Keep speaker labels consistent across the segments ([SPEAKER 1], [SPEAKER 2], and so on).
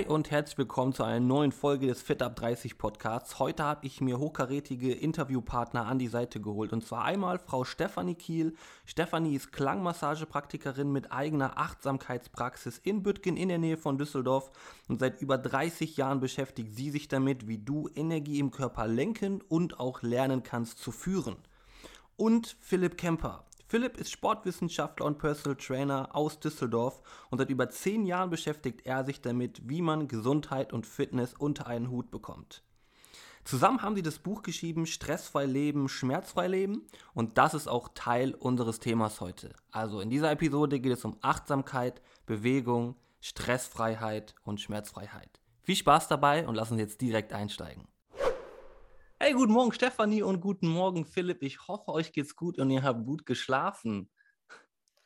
[SPEAKER 1] Hi und herzlich willkommen zu einer neuen Folge des Fit Up 30 Podcasts. Heute habe ich mir hochkarätige Interviewpartner an die Seite geholt und zwar einmal Frau Stefanie Kiel. Stefanie ist Klangmassagepraktikerin mit eigener Achtsamkeitspraxis in Büttgen in der Nähe von Düsseldorf und seit über 30 Jahren beschäftigt sie sich damit, wie du Energie im Körper lenken und auch lernen kannst zu führen. Und Philipp Kemper. Philipp ist Sportwissenschaftler und Personal Trainer aus Düsseldorf und seit über zehn Jahren beschäftigt er sich damit, wie man Gesundheit und Fitness unter einen Hut bekommt. Zusammen haben sie das Buch geschrieben Stressfrei Leben, Schmerzfrei Leben und das ist auch Teil unseres Themas heute. Also in dieser Episode geht es um Achtsamkeit, Bewegung, Stressfreiheit und Schmerzfreiheit. Viel Spaß dabei und lass uns jetzt direkt einsteigen. Hey, guten Morgen Stefanie und guten Morgen Philipp. Ich hoffe, euch geht's gut und ihr habt gut geschlafen.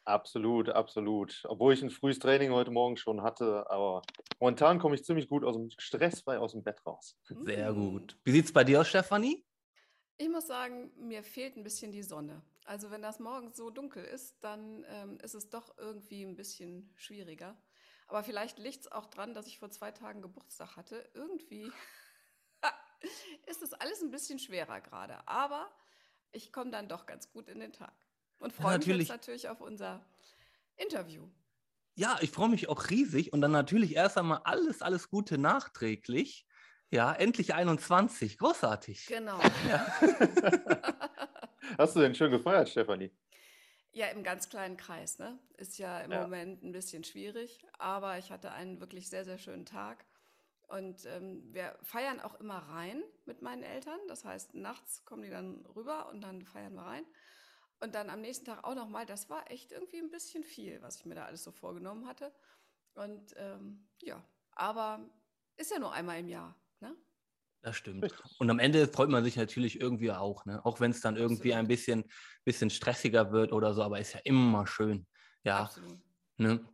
[SPEAKER 2] Absolut, absolut. Obwohl ich ein frühes Training heute Morgen schon hatte, aber momentan komme ich ziemlich gut aus dem stressfrei aus dem Bett raus.
[SPEAKER 1] Sehr mm. gut. Wie sieht's bei dir aus, Stefanie?
[SPEAKER 3] Ich muss sagen, mir fehlt ein bisschen die Sonne. Also wenn das morgens so dunkel ist, dann ähm, ist es doch irgendwie ein bisschen schwieriger. Aber vielleicht liegt es auch dran, dass ich vor zwei Tagen Geburtstag hatte. Irgendwie ist es alles ein bisschen schwerer gerade. Aber ich komme dann doch ganz gut in den Tag und freue ja, mich jetzt natürlich auf unser Interview.
[SPEAKER 1] Ja, ich freue mich auch riesig und dann natürlich erst einmal alles, alles Gute nachträglich. Ja, endlich 21, großartig.
[SPEAKER 3] Genau.
[SPEAKER 2] Ja. Hast du denn schön gefeiert, Stefanie?
[SPEAKER 3] Ja, im ganz kleinen Kreis. Ne? Ist ja im ja. Moment ein bisschen schwierig, aber ich hatte einen wirklich sehr, sehr schönen Tag und ähm, wir feiern auch immer rein mit meinen Eltern. Das heißt, nachts kommen die dann rüber und dann feiern wir rein. Und dann am nächsten Tag auch nochmal. Das war echt irgendwie ein bisschen viel, was ich mir da alles so vorgenommen hatte. Und ähm, ja, aber ist ja nur einmal im Jahr. Ne?
[SPEAKER 1] Das stimmt. Und am Ende freut man sich natürlich irgendwie auch, ne? Auch wenn es dann irgendwie Absolut. ein bisschen, bisschen stressiger wird oder so, aber ist ja immer schön. Ja. Absolut. Ne?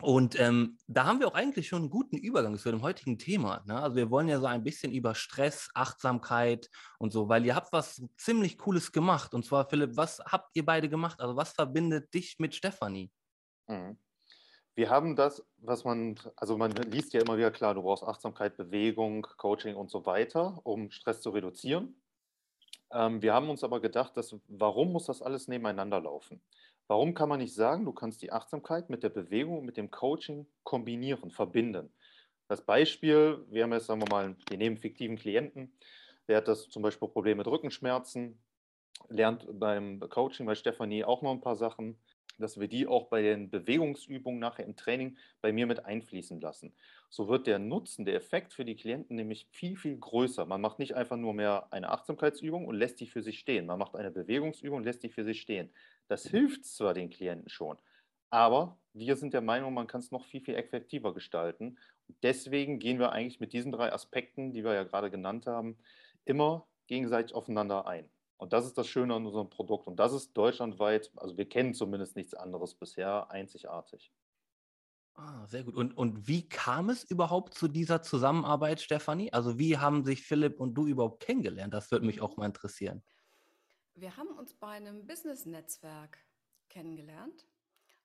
[SPEAKER 1] Und ähm, da haben wir auch eigentlich schon einen guten Übergang zu dem heutigen Thema. Ne? Also wir wollen ja so ein bisschen über Stress, Achtsamkeit und so, weil ihr habt was ziemlich Cooles gemacht. Und zwar, Philipp, was habt ihr beide gemacht? Also was verbindet dich mit Stefanie?
[SPEAKER 2] Mhm. Wir haben das, was man, also man liest ja immer wieder klar, du brauchst Achtsamkeit, Bewegung, Coaching und so weiter, um Stress zu reduzieren. Ähm, wir haben uns aber gedacht, dass, warum muss das alles nebeneinander laufen? Warum kann man nicht sagen, du kannst die Achtsamkeit mit der Bewegung und mit dem Coaching kombinieren, verbinden? Das Beispiel, wir haben jetzt, sagen wir mal, wir nehmen fiktiven Klienten, der hat das zum Beispiel Probleme mit Rückenschmerzen, lernt beim Coaching bei Stefanie auch noch ein paar Sachen, dass wir die auch bei den Bewegungsübungen nachher im Training bei mir mit einfließen lassen. So wird der Nutzen, der Effekt für die Klienten nämlich viel, viel größer. Man macht nicht einfach nur mehr eine Achtsamkeitsübung und lässt die für sich stehen. Man macht eine Bewegungsübung und lässt die für sich stehen. Das hilft zwar den Klienten schon, aber wir sind der Meinung, man kann es noch viel, viel effektiver gestalten. Und deswegen gehen wir eigentlich mit diesen drei Aspekten, die wir ja gerade genannt haben, immer gegenseitig aufeinander ein. Und das ist das Schöne an unserem Produkt. Und das ist deutschlandweit, also wir kennen zumindest nichts anderes bisher, einzigartig.
[SPEAKER 1] Ah, sehr gut. Und, und wie kam es überhaupt zu dieser Zusammenarbeit, Stefanie? Also wie haben sich Philipp und du überhaupt kennengelernt? Das würde mich auch mal interessieren.
[SPEAKER 3] Wir haben uns bei einem Business-Netzwerk kennengelernt.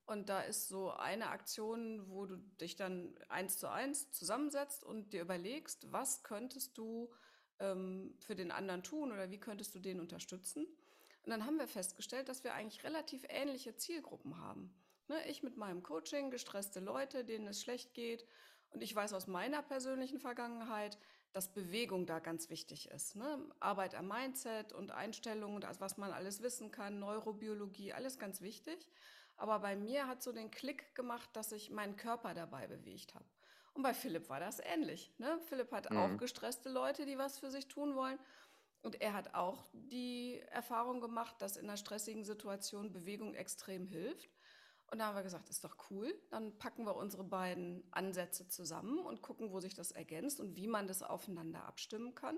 [SPEAKER 3] Und da ist so eine Aktion, wo du dich dann eins zu eins zusammensetzt und dir überlegst, was könntest du ähm, für den anderen tun oder wie könntest du den unterstützen. Und dann haben wir festgestellt, dass wir eigentlich relativ ähnliche Zielgruppen haben. Ne, ich mit meinem Coaching, gestresste Leute, denen es schlecht geht. Und ich weiß aus meiner persönlichen Vergangenheit, dass Bewegung da ganz wichtig ist. Ne? Arbeit am Mindset und Einstellungen, das, was man alles wissen kann, Neurobiologie, alles ganz wichtig. Aber bei mir hat so den Klick gemacht, dass ich meinen Körper dabei bewegt habe. Und bei Philipp war das ähnlich. Ne? Philipp hat mhm. auch gestresste Leute, die was für sich tun wollen. Und er hat auch die Erfahrung gemacht, dass in einer stressigen Situation Bewegung extrem hilft. Und da haben wir gesagt, ist doch cool. Dann packen wir unsere beiden Ansätze zusammen und gucken, wo sich das ergänzt und wie man das aufeinander abstimmen kann.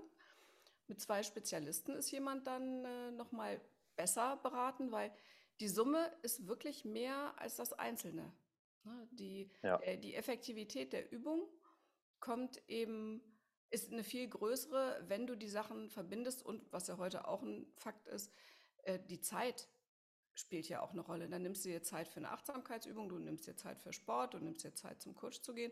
[SPEAKER 3] Mit zwei Spezialisten ist jemand dann äh, nochmal besser beraten, weil die Summe ist wirklich mehr als das Einzelne. Ne? Die, ja. äh, die Effektivität der Übung kommt eben, ist eine viel größere, wenn du die Sachen verbindest und was ja heute auch ein Fakt ist, äh, die Zeit spielt ja auch eine Rolle. Dann nimmst du dir Zeit für eine Achtsamkeitsübung, du nimmst dir Zeit für Sport, du nimmst dir Zeit zum Coach zu gehen.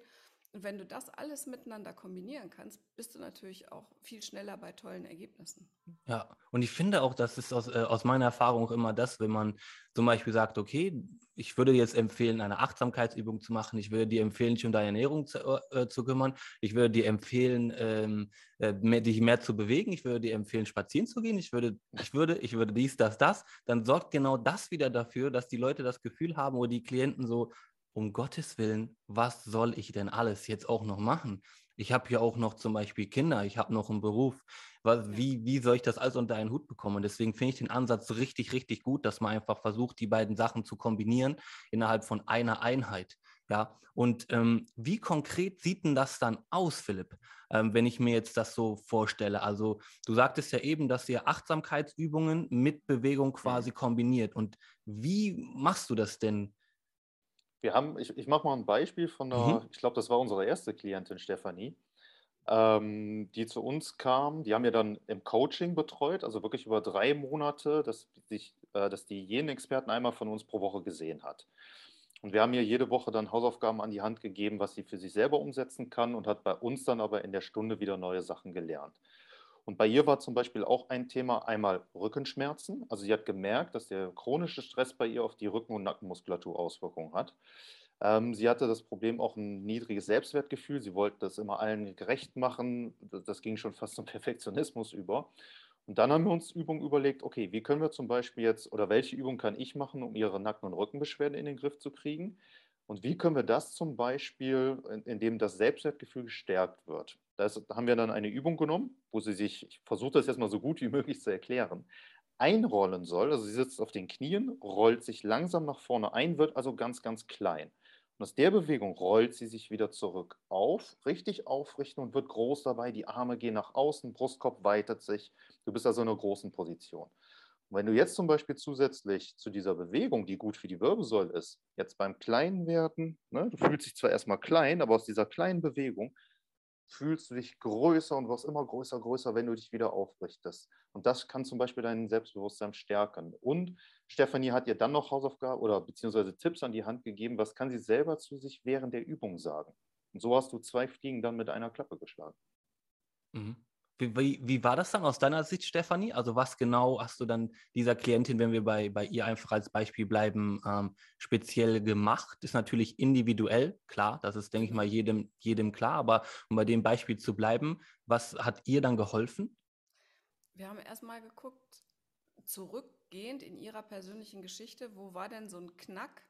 [SPEAKER 3] Und wenn du das alles miteinander kombinieren kannst, bist du natürlich auch viel schneller bei tollen Ergebnissen.
[SPEAKER 1] Ja, und ich finde auch, das ist aus, äh, aus meiner Erfahrung auch immer das, wenn man zum Beispiel sagt, okay, ich würde jetzt empfehlen, eine Achtsamkeitsübung zu machen, ich würde dir empfehlen, dich um deine Ernährung zu, äh, zu kümmern, ich würde dir empfehlen, ähm, äh, mehr, dich mehr zu bewegen, ich würde dir empfehlen, spazieren zu gehen, ich würde, ich würde, ich würde dies, das, das, dann sorgt genau das wieder dafür, dass die Leute das Gefühl haben oder die Klienten so, um Gottes Willen, was soll ich denn alles jetzt auch noch machen? Ich habe hier auch noch zum Beispiel Kinder, ich habe noch einen Beruf. Was, wie, wie soll ich das alles unter einen Hut bekommen? deswegen finde ich den Ansatz richtig, richtig gut, dass man einfach versucht, die beiden Sachen zu kombinieren innerhalb von einer Einheit. Ja, und ähm, wie konkret sieht denn das dann aus, Philipp, ähm, wenn ich mir jetzt das so vorstelle? Also, du sagtest ja eben, dass ihr Achtsamkeitsübungen mit Bewegung quasi kombiniert. Und wie machst du das denn
[SPEAKER 2] wir haben, ich, ich mache mal ein Beispiel von einer, mhm. ich glaube, das war unsere erste Klientin, Stefanie, ähm, die zu uns kam. Die haben wir dann im Coaching betreut, also wirklich über drei Monate, dass, sich, äh, dass die jeden Experten einmal von uns pro Woche gesehen hat. Und wir haben ihr jede Woche dann Hausaufgaben an die Hand gegeben, was sie für sich selber umsetzen kann und hat bei uns dann aber in der Stunde wieder neue Sachen gelernt. Und bei ihr war zum Beispiel auch ein Thema einmal Rückenschmerzen. Also sie hat gemerkt, dass der chronische Stress bei ihr auf die Rücken- und Nackenmuskulatur Auswirkungen hat. Ähm, sie hatte das Problem auch ein niedriges Selbstwertgefühl. Sie wollte das immer allen gerecht machen. Das, ging schon fast zum Perfektionismus über. Und dann haben wir uns Übungen überlegt, okay, wie können wir zum Beispiel jetzt oder welche Übung kann ich machen, um ihre Nacken- und Rückenbeschwerden in den Griff zu kriegen? Und wie können wir das zum Beispiel, indem das Selbstwertgefühl gestärkt wird? Da haben wir dann eine Übung genommen, wo sie sich, ich versuche das jetzt mal so gut wie möglich zu erklären, einrollen soll. Also sie sitzt auf den Knien, rollt sich langsam nach vorne ein, wird also ganz, ganz klein. Und aus der Bewegung rollt sie sich wieder zurück auf, richtig aufrichten und wird groß dabei. Die Arme gehen nach außen, Brustkorb weitet sich. Du bist also in einer großen Position. Wenn du jetzt zum Beispiel zusätzlich zu dieser Bewegung, die gut für die Wirbelsäule ist, jetzt beim kleinen werden, ne, du fühlst dich zwar erstmal klein, aber aus dieser kleinen Bewegung fühlst du dich größer und wirst immer größer, größer, wenn du dich wieder aufrichtest. Und das kann zum Beispiel dein Selbstbewusstsein stärken. Und Stefanie hat ihr dann noch Hausaufgaben oder beziehungsweise Tipps an die Hand gegeben, was kann sie selber zu sich während der Übung sagen. Und so hast du zwei Fliegen dann mit einer Klappe geschlagen.
[SPEAKER 1] Mhm. Wie, wie, wie, war das dann aus deiner Sicht, Stefanie? Also was genau hast du dann dieser Klientin, wenn wir bei, bei ihr einfach als Beispiel bleiben, ähm, speziell gemacht? Ist natürlich individuell, klar, das ist, denke ich mal, jedem, jedem klar, aber um bei dem Beispiel zu bleiben, was hat ihr dann geholfen?
[SPEAKER 3] Wir haben erstmal geguckt, zurückgehend in ihrer persönlichen Geschichte, wo war denn so ein Knack,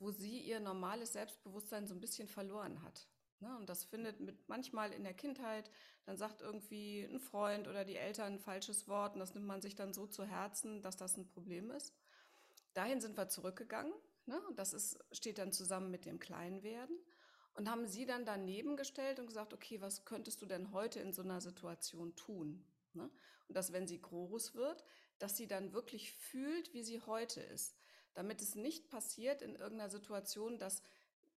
[SPEAKER 3] wo sie ihr normales Selbstbewusstsein so ein bisschen verloren hat. Ne? Und das findet mit manchmal in der Kindheit, dann sagt irgendwie ein Freund oder die Eltern ein falsches Wort und das nimmt man sich dann so zu Herzen, dass das ein Problem ist. Dahin sind wir zurückgegangen. Ne? Und das ist, steht dann zusammen mit dem Kleinwerden. Und haben sie dann daneben gestellt und gesagt, okay, was könntest du denn heute in so einer Situation tun? Ne? Und dass, wenn sie groß wird, dass sie dann wirklich fühlt, wie sie heute ist. Damit es nicht passiert in irgendeiner Situation, dass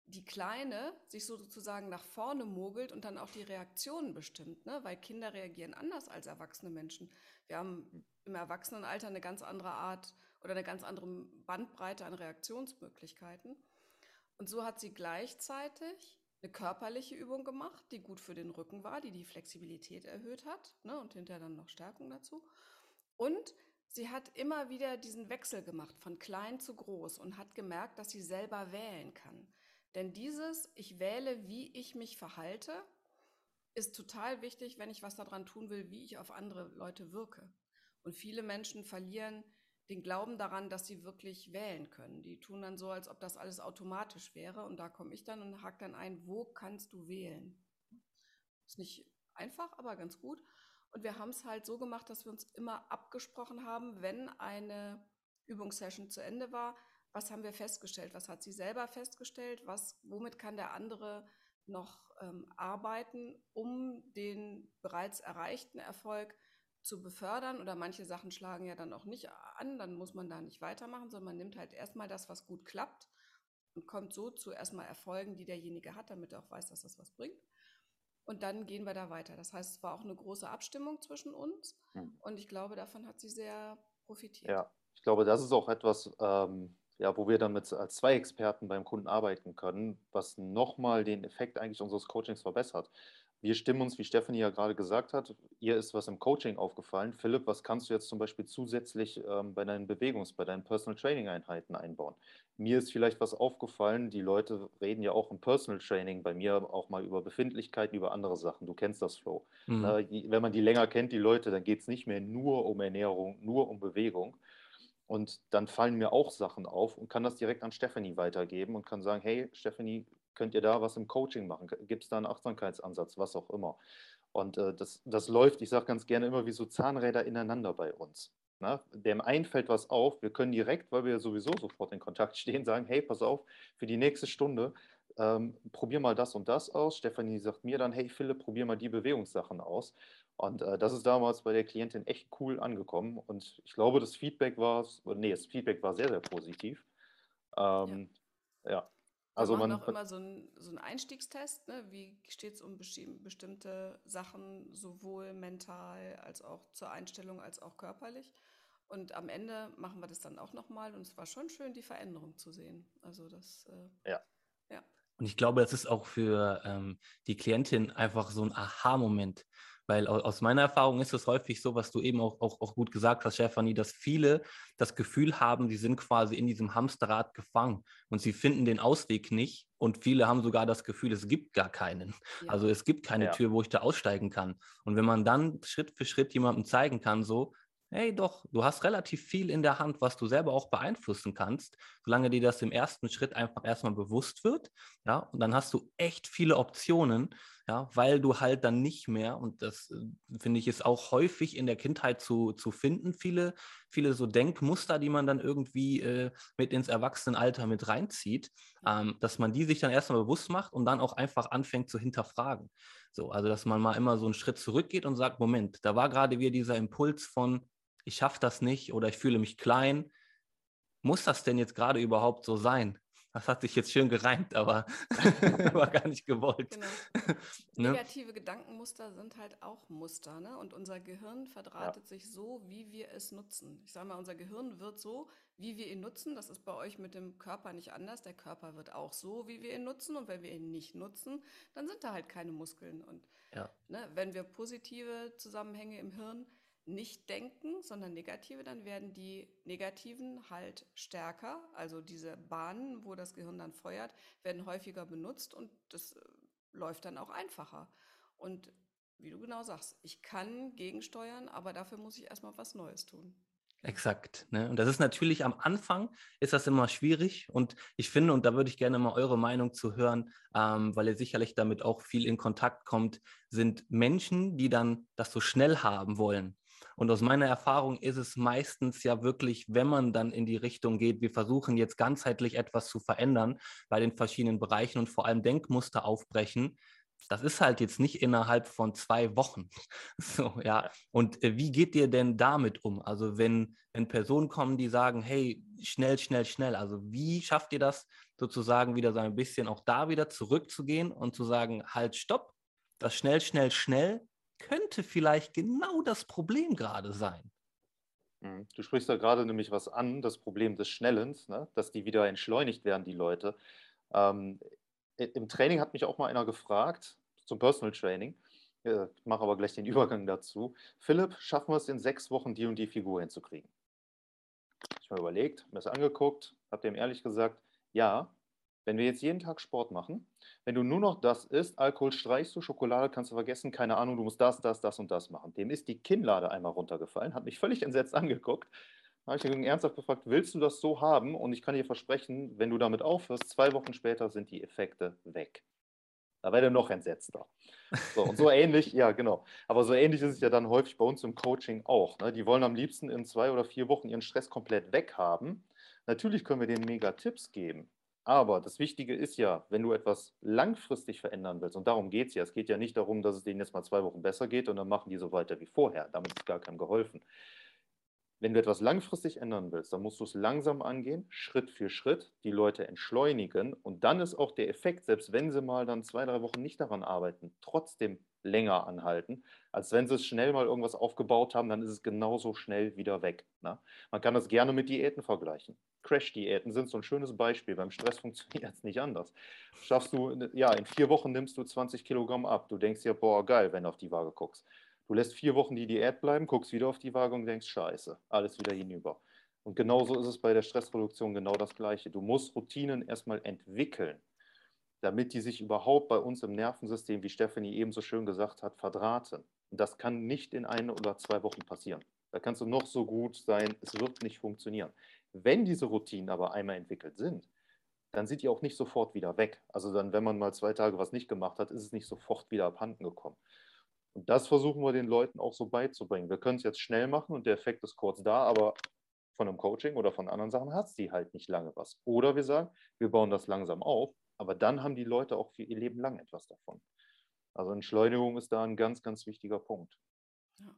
[SPEAKER 3] die Kleine sich sozusagen nach vorne mogelt und dann auch die Reaktionen bestimmt, ne? weil Kinder reagieren anders als erwachsene Menschen. Wir haben im Erwachsenenalter eine ganz andere Art oder eine ganz andere Bandbreite an Reaktionsmöglichkeiten. Und so hat sie gleichzeitig eine körperliche Übung gemacht, die gut für den Rücken war, die die Flexibilität erhöht hat ne? und hinterher dann noch Stärkung dazu. Und sie hat immer wieder diesen Wechsel gemacht von klein zu groß und hat gemerkt, dass sie selber wählen kann. Denn dieses, ich wähle, wie ich mich verhalte, ist total wichtig, wenn ich was daran tun will, wie ich auf andere Leute wirke. Und viele Menschen verlieren den Glauben daran, dass sie wirklich wählen können. Die tun dann so, als ob das alles automatisch wäre. Und da komme ich dann und hake dann ein, wo kannst du wählen? Ist nicht einfach, aber ganz gut. Und wir haben es halt so gemacht, dass wir uns immer abgesprochen haben, wenn eine Übungssession zu Ende war, was haben wir festgestellt, was hat sie selber festgestellt, was, womit kann der andere noch ähm, arbeiten, um den bereits erreichten Erfolg zu befördern oder manche Sachen schlagen ja dann auch nicht an, dann muss man da nicht weitermachen, sondern man nimmt halt erstmal das, was gut klappt und kommt so zu erstmal Erfolgen, die derjenige hat, damit er auch weiß, dass das was bringt. Und dann gehen wir da weiter. Das heißt, es war auch eine große Abstimmung zwischen uns hm. und ich glaube, davon hat sie sehr profitiert.
[SPEAKER 2] Ja, ich glaube, das ist auch etwas, ähm, ja, wo wir dann mit, als zwei Experten beim Kunden arbeiten können, was nochmal den Effekt eigentlich unseres Coachings verbessert. Wir stimmen uns, wie Stephanie ja gerade gesagt hat, ihr ist was im Coaching aufgefallen. Philipp, was kannst du jetzt zum Beispiel zusätzlich ähm, bei deinen Bewegungs-, bei deinen Personal Training Einheiten einbauen? Mir ist vielleicht was aufgefallen, die Leute reden ja auch im Personal Training bei mir auch mal über Befindlichkeiten, über andere Sachen. Du kennst das Flow. Mhm. Na, wenn man die länger kennt, die Leute, dann geht es nicht mehr nur um Ernährung, nur um Bewegung. Und dann fallen mir auch Sachen auf und kann das direkt an Stephanie weitergeben und kann sagen, hey Stephanie, könnt ihr da was im Coaching machen? Gibt es da einen Achtsamkeitsansatz, was auch immer? Und äh, das, das läuft, ich sage ganz gerne immer wie so Zahnräder ineinander bei uns. Na, ne? dem einen fällt was auf, wir können direkt, weil wir sowieso sofort in Kontakt stehen, sagen, hey, pass auf, für die nächste Stunde ähm, probier mal das und das aus. Stefanie sagt mir dann, hey Philipp, probier mal die Bewegungssachen aus. Und äh, das ist damals bei der Klientin echt cool angekommen. Und ich glaube, das Feedback war, nee, das Feedback war sehr, sehr positiv. Ähm, ja. ja.
[SPEAKER 3] Also wir machen auch immer so einen so Einstiegstest, ne? wie steht es um bestimmte Sachen, sowohl mental als auch zur Einstellung, als auch körperlich. Und am Ende machen wir das dann auch nochmal und es war schon schön, die Veränderung zu sehen. Also das.
[SPEAKER 2] Äh, ja.
[SPEAKER 1] ja. Und ich glaube, das ist auch für ähm, die Klientin einfach so ein Aha-Moment. Weil aus meiner Erfahrung ist es häufig so, was du eben auch, auch, auch gut gesagt hast, Stefanie, dass viele das Gefühl haben, sie sind quasi in diesem Hamsterrad gefangen und sie finden den Ausweg nicht. Und viele haben sogar das Gefühl, es gibt gar keinen. Ja. Also es gibt keine ja. Tür, wo ich da aussteigen kann. Und wenn man dann Schritt für Schritt jemandem zeigen kann, so, hey doch, du hast relativ viel in der Hand, was du selber auch beeinflussen kannst, solange dir das im ersten Schritt einfach erstmal bewusst wird. Ja, und dann hast du echt viele Optionen, ja, weil du halt dann nicht mehr, und das äh, finde ich ist auch häufig in der Kindheit zu, zu finden, viele, viele so Denkmuster, die man dann irgendwie äh, mit ins Erwachsenenalter mit reinzieht, ähm, dass man die sich dann erstmal bewusst macht und dann auch einfach anfängt zu hinterfragen. So, also dass man mal immer so einen Schritt zurückgeht und sagt, Moment, da war gerade wieder dieser Impuls von, ich schaffe das nicht oder ich fühle mich klein. Muss das denn jetzt gerade überhaupt so sein? Das hat sich jetzt schön gereimt, aber war gar nicht gewollt. Genau.
[SPEAKER 3] ne? Negative Gedankenmuster sind halt auch Muster. Ne? Und unser Gehirn verdrahtet ja. sich so, wie wir es nutzen. Ich sage mal, unser Gehirn wird so, wie wir ihn nutzen. Das ist bei euch mit dem Körper nicht anders. Der Körper wird auch so, wie wir ihn nutzen. Und wenn wir ihn nicht nutzen, dann sind da halt keine Muskeln. Und ja. ne, wenn wir positive Zusammenhänge im Hirn nicht denken, sondern negative, dann werden die negativen halt stärker. Also diese Bahnen, wo das Gehirn dann feuert, werden häufiger benutzt und das äh, läuft dann auch einfacher. Und wie du genau sagst, ich kann gegensteuern, aber dafür muss ich erstmal was Neues tun.
[SPEAKER 1] Exakt. Ne? Und das ist natürlich am Anfang ist das immer schwierig. Und ich finde, und da würde ich gerne mal eure Meinung zu hören, ähm, weil ihr sicherlich damit auch viel in Kontakt kommt, sind Menschen, die dann das so schnell haben wollen. Und aus meiner Erfahrung ist es meistens ja wirklich, wenn man dann in die Richtung geht, wir versuchen jetzt ganzheitlich etwas zu verändern bei den verschiedenen Bereichen und vor allem Denkmuster aufbrechen, das ist halt jetzt nicht innerhalb von zwei Wochen. So, ja. Und äh, wie geht ihr denn damit um? Also, wenn, wenn Personen kommen, die sagen, hey, schnell, schnell, schnell. Also, wie schafft ihr das sozusagen wieder so ein bisschen auch da wieder zurückzugehen und zu sagen, halt, stopp, das schnell, schnell, schnell könnte vielleicht genau das Problem gerade sein.
[SPEAKER 2] Mhm. Du sprichst da gerade nämlich was an, das Problem des Schnellens, ne? dass die wieder entschleunigt werden, die Leute. Ähm, Im Training hat mich auch mal einer gefragt, zum Personal Training, ich mache aber gleich den Übergang dazu. Philipp, schaffen wir es in sechs Wochen, die und die Figur hinzukriegen? Ich habe mir überlegt, mir das angeguckt, habe dem ehrlich gesagt, ja, wenn wir jetzt jeden Tag Sport machen, wenn du nur noch das isst, Alkohol streichst du, Schokolade kannst du vergessen, keine Ahnung, du musst das, das, das und das machen. Dem ist die Kinnlade einmal runtergefallen, hat mich völlig entsetzt angeguckt. Da habe ich ihn ernsthaft gefragt, willst du das so haben? Und ich kann dir versprechen, wenn du damit aufhörst, zwei Wochen später sind die Effekte weg. Da wäre er noch entsetzter. So, und so ähnlich, ja, genau. Aber so ähnlich ist es ja dann häufig bei uns im Coaching auch. Ne? Die wollen am liebsten in zwei oder vier Wochen ihren Stress komplett weghaben. Natürlich können wir denen mega Tipps geben. Aber das Wichtige ist ja, wenn du etwas langfristig verändern willst, und darum geht es ja, es geht ja nicht darum, dass es denen jetzt mal zwei Wochen besser geht und dann machen die so weiter wie vorher. Damit ist gar keinem geholfen. Wenn du etwas langfristig ändern willst, dann musst du es langsam angehen, Schritt für Schritt, die Leute entschleunigen und dann ist auch der Effekt, selbst wenn sie mal dann zwei, drei Wochen nicht daran arbeiten, trotzdem länger anhalten, als wenn sie es schnell mal irgendwas aufgebaut haben, dann ist es genauso schnell wieder weg. Ne? Man kann das gerne mit Diäten vergleichen. Crash-Diäten sind so ein schönes Beispiel. Beim Stress funktioniert es nicht anders. Schaffst du, ja, in vier Wochen nimmst du 20 Kilogramm ab. Du denkst dir, boah, geil, wenn du auf die Waage guckst. Du lässt vier Wochen die Diät bleiben, guckst wieder auf die Waage und denkst, scheiße, alles wieder hinüber. Und genauso ist es bei der Stressreduktion genau das Gleiche. Du musst Routinen erstmal entwickeln, damit die sich überhaupt bei uns im Nervensystem, wie Stephanie eben so schön gesagt hat, verdrahten. Und das kann nicht in ein oder zwei Wochen passieren. Da kannst du noch so gut sein, es wird nicht funktionieren. Wenn diese Routinen aber einmal entwickelt sind, dann sind die auch nicht sofort wieder weg. Also dann, wenn man mal zwei Tage was nicht gemacht hat, ist es nicht sofort wieder abhanden gekommen. Und das versuchen wir den Leuten auch so beizubringen. Wir können es jetzt schnell machen und der Effekt ist kurz da, aber von einem Coaching oder von anderen Sachen hat sie halt nicht lange was. Oder wir sagen, wir bauen das langsam auf, aber dann haben die Leute auch für ihr Leben lang etwas davon. Also Entschleunigung ist da ein ganz, ganz wichtiger Punkt.
[SPEAKER 3] Ja.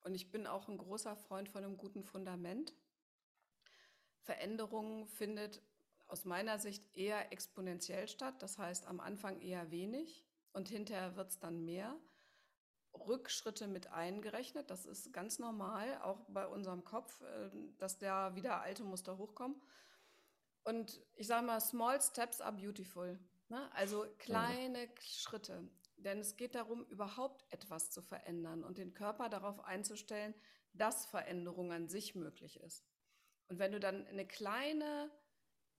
[SPEAKER 3] Und ich bin auch ein großer Freund von einem guten Fundament. Veränderung findet aus meiner Sicht eher exponentiell statt, das heißt am Anfang eher wenig und hinterher wird es dann mehr. Rückschritte mit eingerechnet. Das ist ganz normal, auch bei unserem Kopf, äh, dass da wieder alte Muster hochkommen. Und ich sage mal, small steps are beautiful. Ne? Also kleine ja. Schritte. Denn es geht darum, überhaupt etwas zu verändern und den Körper darauf einzustellen, dass Veränderung an sich möglich ist. Und wenn du dann eine kleine,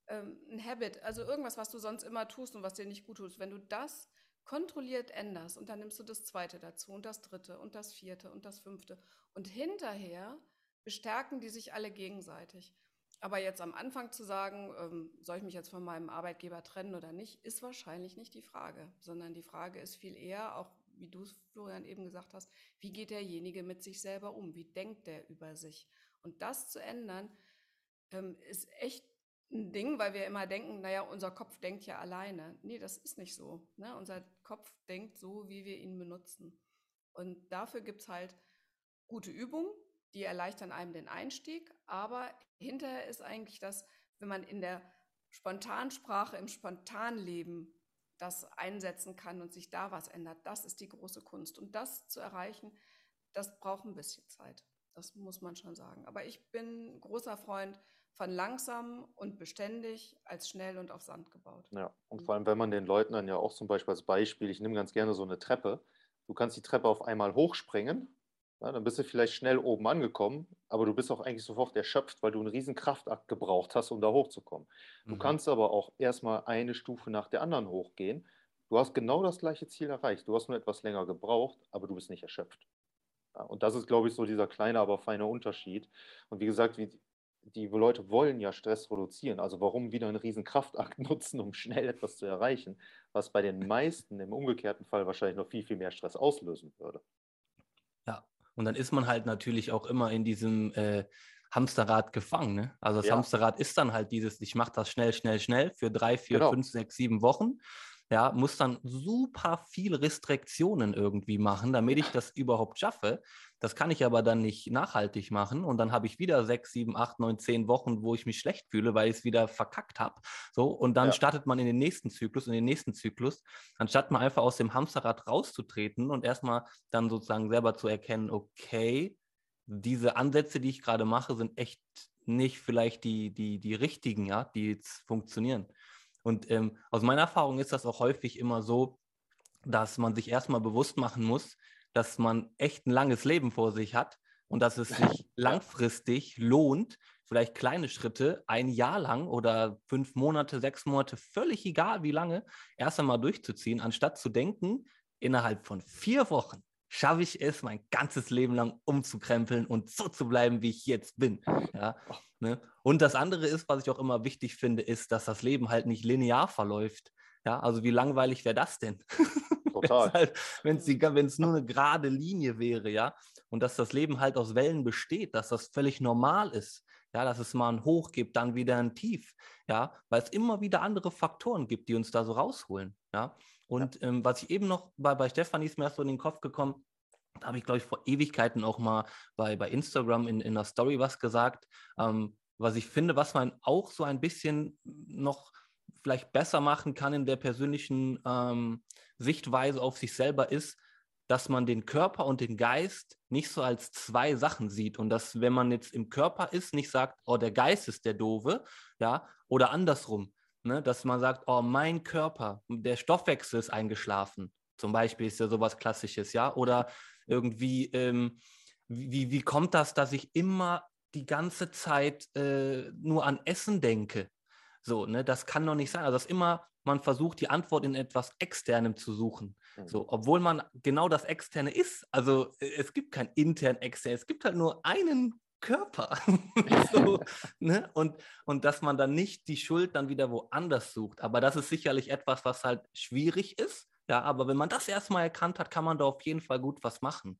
[SPEAKER 3] ähm, ein Habit, also irgendwas, was du sonst immer tust und was dir nicht gut tut, wenn du das kontrolliert änderst und dann nimmst du das zweite dazu und das dritte und das vierte und das fünfte und hinterher bestärken die sich alle gegenseitig. Aber jetzt am Anfang zu sagen, ähm, soll ich mich jetzt von meinem Arbeitgeber trennen oder nicht, ist wahrscheinlich nicht die Frage, sondern die Frage ist viel eher, auch wie du es, Florian, eben gesagt hast, wie geht derjenige mit sich selber um? Wie denkt der über sich? Und das zu ändern, ähm, ist echt ein Ding, weil wir immer denken, naja, unser Kopf denkt ja alleine. Nee, das ist nicht so. Ne? Unser Kopf denkt so, wie wir ihn benutzen. Und dafür gibt es halt gute Übungen, die erleichtern einem den Einstieg. Aber hinterher ist eigentlich das, wenn man in der Spontansprache, im Spontanleben das einsetzen kann und sich da was ändert, das ist die große Kunst. Und das zu erreichen, das braucht ein bisschen Zeit. Das muss man schon sagen. Aber ich bin großer Freund von langsam und beständig als schnell und auf Sand gebaut.
[SPEAKER 2] Ja, und mhm. vor allem, wenn man den Leuten dann ja auch zum Beispiel als Beispiel, ich nehme ganz gerne so eine Treppe, du kannst die Treppe auf einmal hochspringen, ja, dann bist du vielleicht schnell oben angekommen, aber du bist auch eigentlich sofort erschöpft, weil du einen riesen Kraftakt gebraucht hast, um da hochzukommen. Du mhm. kannst aber auch erstmal eine Stufe nach der anderen hochgehen. Du hast genau das gleiche Ziel erreicht. Du hast nur etwas länger gebraucht, aber du bist nicht erschöpft. Ja, und das ist, glaube ich, so dieser kleine, aber feine Unterschied. Und wie gesagt, wie, die Leute wollen ja Stress reduzieren. Also warum wieder einen riesen Kraftakt nutzen, um schnell etwas zu erreichen, was bei den meisten im umgekehrten Fall wahrscheinlich noch viel, viel mehr Stress auslösen würde.
[SPEAKER 1] Und dann ist man halt natürlich auch immer in diesem äh, Hamsterrad gefangen. Ne? Also das ja. Hamsterrad ist dann halt dieses, ich mache das schnell, schnell, schnell für drei, vier, genau. fünf, sechs, sieben Wochen ja, muss dann super viel Restriktionen irgendwie machen, damit ich das überhaupt schaffe. Das kann ich aber dann nicht nachhaltig machen und dann habe ich wieder sechs, sieben, acht, neun, zehn Wochen, wo ich mich schlecht fühle, weil ich es wieder verkackt habe. So und dann ja. startet man in den nächsten Zyklus, in den nächsten Zyklus, anstatt mal einfach aus dem Hamsterrad rauszutreten und erstmal dann sozusagen selber zu erkennen, okay, diese Ansätze, die ich gerade mache, sind echt nicht vielleicht die, die, die richtigen, ja, die jetzt funktionieren. Und ähm, aus meiner Erfahrung ist das auch häufig immer so, dass man sich erstmal bewusst machen muss, dass man echt ein langes Leben vor sich hat und dass es sich langfristig lohnt, vielleicht kleine Schritte ein Jahr lang oder fünf Monate, sechs Monate, völlig egal wie lange, erst einmal durchzuziehen, anstatt zu denken, innerhalb von vier Wochen schaffe ich es, mein ganzes Leben lang umzukrempeln und so zu bleiben, wie ich jetzt bin. Ja, ne? Und das andere ist, was ich auch immer wichtig finde, ist, dass das Leben halt nicht linear verläuft. Ja, also wie langweilig wäre das denn? Total. halt, wenn es nur eine gerade Linie wäre, ja, und dass das Leben halt aus Wellen besteht, dass das völlig normal ist, ja, dass es mal ein Hoch gibt, dann wieder ein Tief, ja, weil es immer wieder andere Faktoren gibt, die uns da so rausholen, ja. Und ja. ähm, was ich eben noch bei, bei Stefanie ist mir erst so in den Kopf gekommen, da habe ich, glaube ich, vor Ewigkeiten auch mal bei, bei Instagram in, in der Story was gesagt, ähm, was ich finde, was man auch so ein bisschen noch vielleicht besser machen kann in der persönlichen ähm, Sichtweise auf sich selber ist, dass man den Körper und den Geist nicht so als zwei Sachen sieht und dass, wenn man jetzt im Körper ist, nicht sagt, oh, der Geist ist der Doofe, ja, oder andersrum, ne, dass man sagt, oh, mein Körper, der Stoffwechsel ist eingeschlafen, zum Beispiel ist ja sowas Klassisches, ja, oder irgendwie, ähm, wie, wie kommt das, dass ich immer die ganze Zeit äh, nur an Essen denke? So, ne, das kann doch nicht sein. Also, dass immer man versucht, die Antwort in etwas Externem zu suchen. Mhm. So, obwohl man genau das Externe ist. Also äh, es gibt kein intern extern, es gibt halt nur einen Körper. so, ne? und, und dass man dann nicht die Schuld dann wieder woanders sucht. Aber das ist sicherlich etwas, was halt schwierig ist. Ja, aber wenn man das erstmal erkannt hat, kann man da auf jeden Fall gut was machen.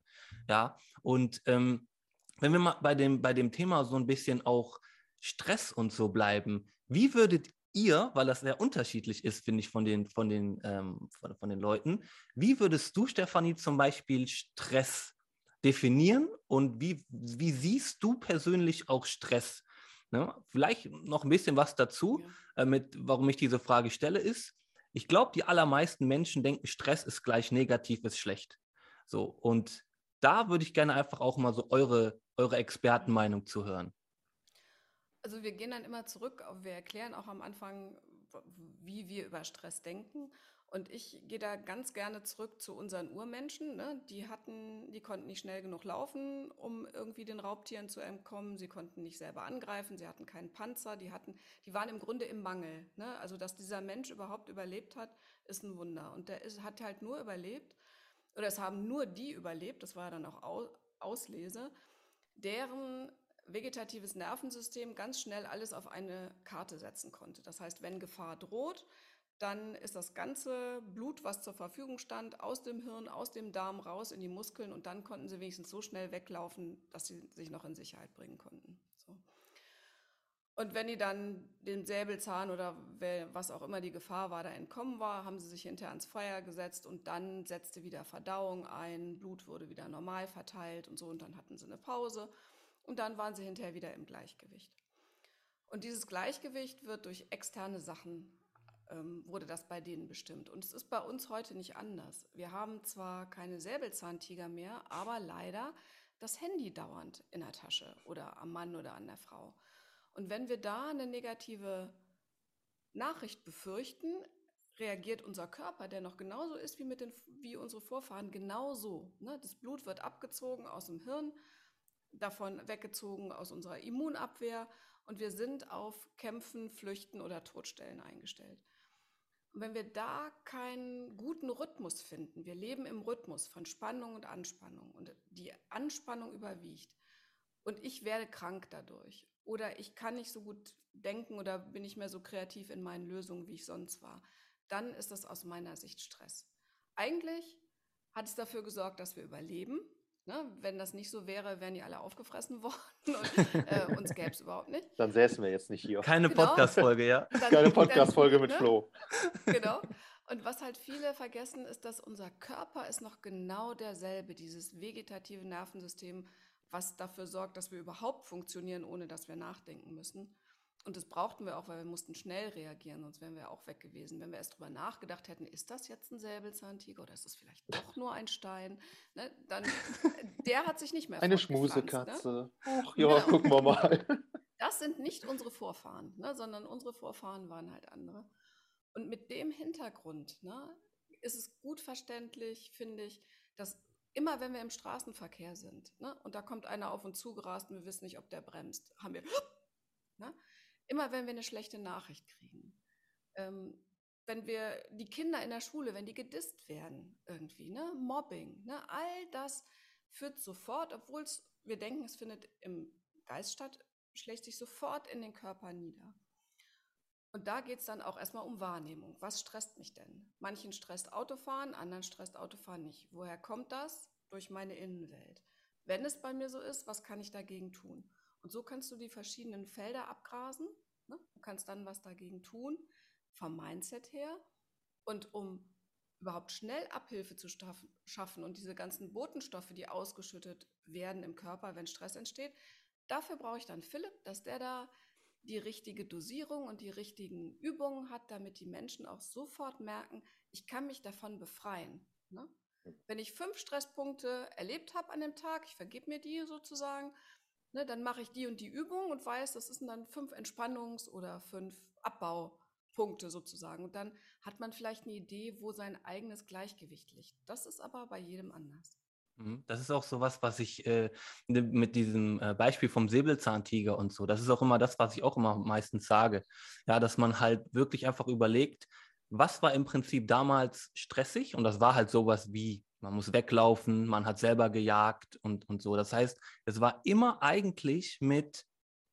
[SPEAKER 1] Ja, und ähm, wenn wir mal bei dem, bei dem Thema so ein bisschen auch Stress und so bleiben, wie würdet ihr, weil das sehr unterschiedlich ist, finde ich, von den, von, den, ähm, von, von, den Leuten, wie würdest du, Stefanie, zum Beispiel Stress definieren und wie, wie siehst du persönlich auch Stress? Ne? Vielleicht noch ein bisschen was dazu, ja. äh, mit, warum ich diese Frage stelle, ist, ich glaube, die allermeisten Menschen denken, Stress ist gleich negativ, ist schlecht. So, und da würde ich gerne einfach auch mal so eure, eure Expertenmeinung zu hören.
[SPEAKER 3] Also wir gehen dann immer zurück, wir erklären auch am Anfang, wie wir über Stress denken. Und ich gehe da ganz gerne zurück zu unseren Urmenschen. Ne? Die hatten, die konnten nicht schnell genug laufen, um irgendwie den Raubtieren zu entkommen. Sie konnten nicht selber angreifen. Sie hatten keinen Panzer. Die hatten, die waren im Grunde im Mangel. Ne? Also dass dieser Mensch überhaupt überlebt hat, ist ein Wunder. Und der ist, hat halt nur überlebt, oder es haben nur die überlebt. Das war dann auch Auslese, deren vegetatives Nervensystem ganz schnell alles auf eine Karte setzen konnte. Das heißt, wenn Gefahr droht, dann ist das ganze Blut, was zur Verfügung stand, aus dem Hirn, aus dem Darm raus in die Muskeln und dann konnten sie wenigstens so schnell weglaufen, dass sie sich noch in Sicherheit bringen konnten. So. Und wenn die dann dem Säbelzahn oder was auch immer die Gefahr war, da entkommen war, haben sie sich hinterher ans Feuer gesetzt und dann setzte wieder Verdauung ein, Blut wurde wieder normal verteilt und so und dann hatten sie eine Pause und dann waren sie hinterher wieder im Gleichgewicht. Und dieses Gleichgewicht wird durch externe Sachen, ähm, wurde das bei denen bestimmt. Und es ist bei uns heute nicht anders. Wir haben zwar keine Säbelzahntiger mehr, aber leider das Handy dauernd in der Tasche oder am Mann oder an der Frau. Und wenn wir da eine negative Nachricht befürchten, reagiert unser Körper, der noch genauso ist wie, mit den, wie unsere Vorfahren, genauso. Ne? Das Blut wird abgezogen aus dem Hirn davon weggezogen aus unserer Immunabwehr und wir sind auf Kämpfen, Flüchten oder Todstellen eingestellt. Wenn wir da keinen guten Rhythmus finden, wir leben im Rhythmus von Spannung und Anspannung und die Anspannung überwiegt und ich werde krank dadurch oder ich kann nicht so gut denken oder bin nicht mehr so kreativ in meinen Lösungen, wie ich sonst war, dann ist das aus meiner Sicht Stress. Eigentlich hat es dafür gesorgt, dass wir überleben, Ne? Wenn das nicht so wäre, wären die alle aufgefressen worden und äh, uns gäbe es überhaupt nicht.
[SPEAKER 2] Dann säßen wir jetzt nicht hier.
[SPEAKER 1] Keine genau. Podcast-Folge, ja.
[SPEAKER 2] Dann, Keine Podcast-Folge mit ne? Flo.
[SPEAKER 3] Genau. Und was halt viele vergessen, ist, dass unser Körper ist noch genau derselbe, dieses vegetative Nervensystem, was dafür sorgt, dass wir überhaupt funktionieren, ohne dass wir nachdenken müssen. Und das brauchten wir auch, weil wir mussten schnell reagieren, sonst wären wir auch weg gewesen. Wenn wir erst drüber nachgedacht hätten, ist das jetzt ein Säbelzahntiger oder ist das vielleicht doch nur ein Stein, ne, dann der hat sich nicht mehr
[SPEAKER 2] Eine ne? Schmusekatze. Ne? Ach ja, genau. gucken wir mal.
[SPEAKER 3] Das sind nicht unsere Vorfahren, ne, sondern unsere Vorfahren waren halt andere. Und mit dem Hintergrund ne, ist es gut verständlich, finde ich, dass immer wenn wir im Straßenverkehr sind ne, und da kommt einer auf uns zugerast und wir wissen nicht, ob der bremst, haben wir ne, Immer wenn wir eine schlechte Nachricht kriegen. Ähm, wenn wir die Kinder in der Schule, wenn die gedisst werden irgendwie, ne? Mobbing, ne? all das führt sofort, obwohl wir denken, es findet im Geist statt, schlägt sich sofort in den Körper nieder. Und da geht es dann auch erstmal um Wahrnehmung. Was stresst mich denn? Manchen stresst Autofahren, anderen stresst Autofahren nicht. Woher kommt das? Durch meine Innenwelt. Wenn es bei mir so ist, was kann ich dagegen tun? Und so kannst du die verschiedenen Felder abgrasen. Du kannst dann was dagegen tun, vom Mindset her. Und um überhaupt schnell Abhilfe zu schaffen und diese ganzen Botenstoffe, die ausgeschüttet werden im Körper, wenn Stress entsteht, dafür brauche ich dann Philipp, dass der da die richtige Dosierung und die richtigen Übungen hat, damit die Menschen auch sofort merken, ich kann mich davon befreien. Ne? Wenn ich fünf Stresspunkte erlebt habe an dem Tag, ich vergebe mir die sozusagen, ne, dann mache ich die und die Übung und weiß, das sind dann fünf Entspannungs- oder fünf Abbaupunkte sozusagen. Und dann hat man vielleicht eine Idee, wo sein eigenes Gleichgewicht liegt. Das ist aber bei jedem anders.
[SPEAKER 1] Mhm. Das ist auch so was, was ich äh, ne, mit diesem äh, Beispiel vom Säbelzahntiger und so, das ist auch immer das, was ich auch immer meistens sage. Ja, dass man halt wirklich einfach überlegt, was war im Prinzip damals stressig? Und das war halt sowas wie, man muss weglaufen, man hat selber gejagt und, und so. Das heißt, es war immer eigentlich mit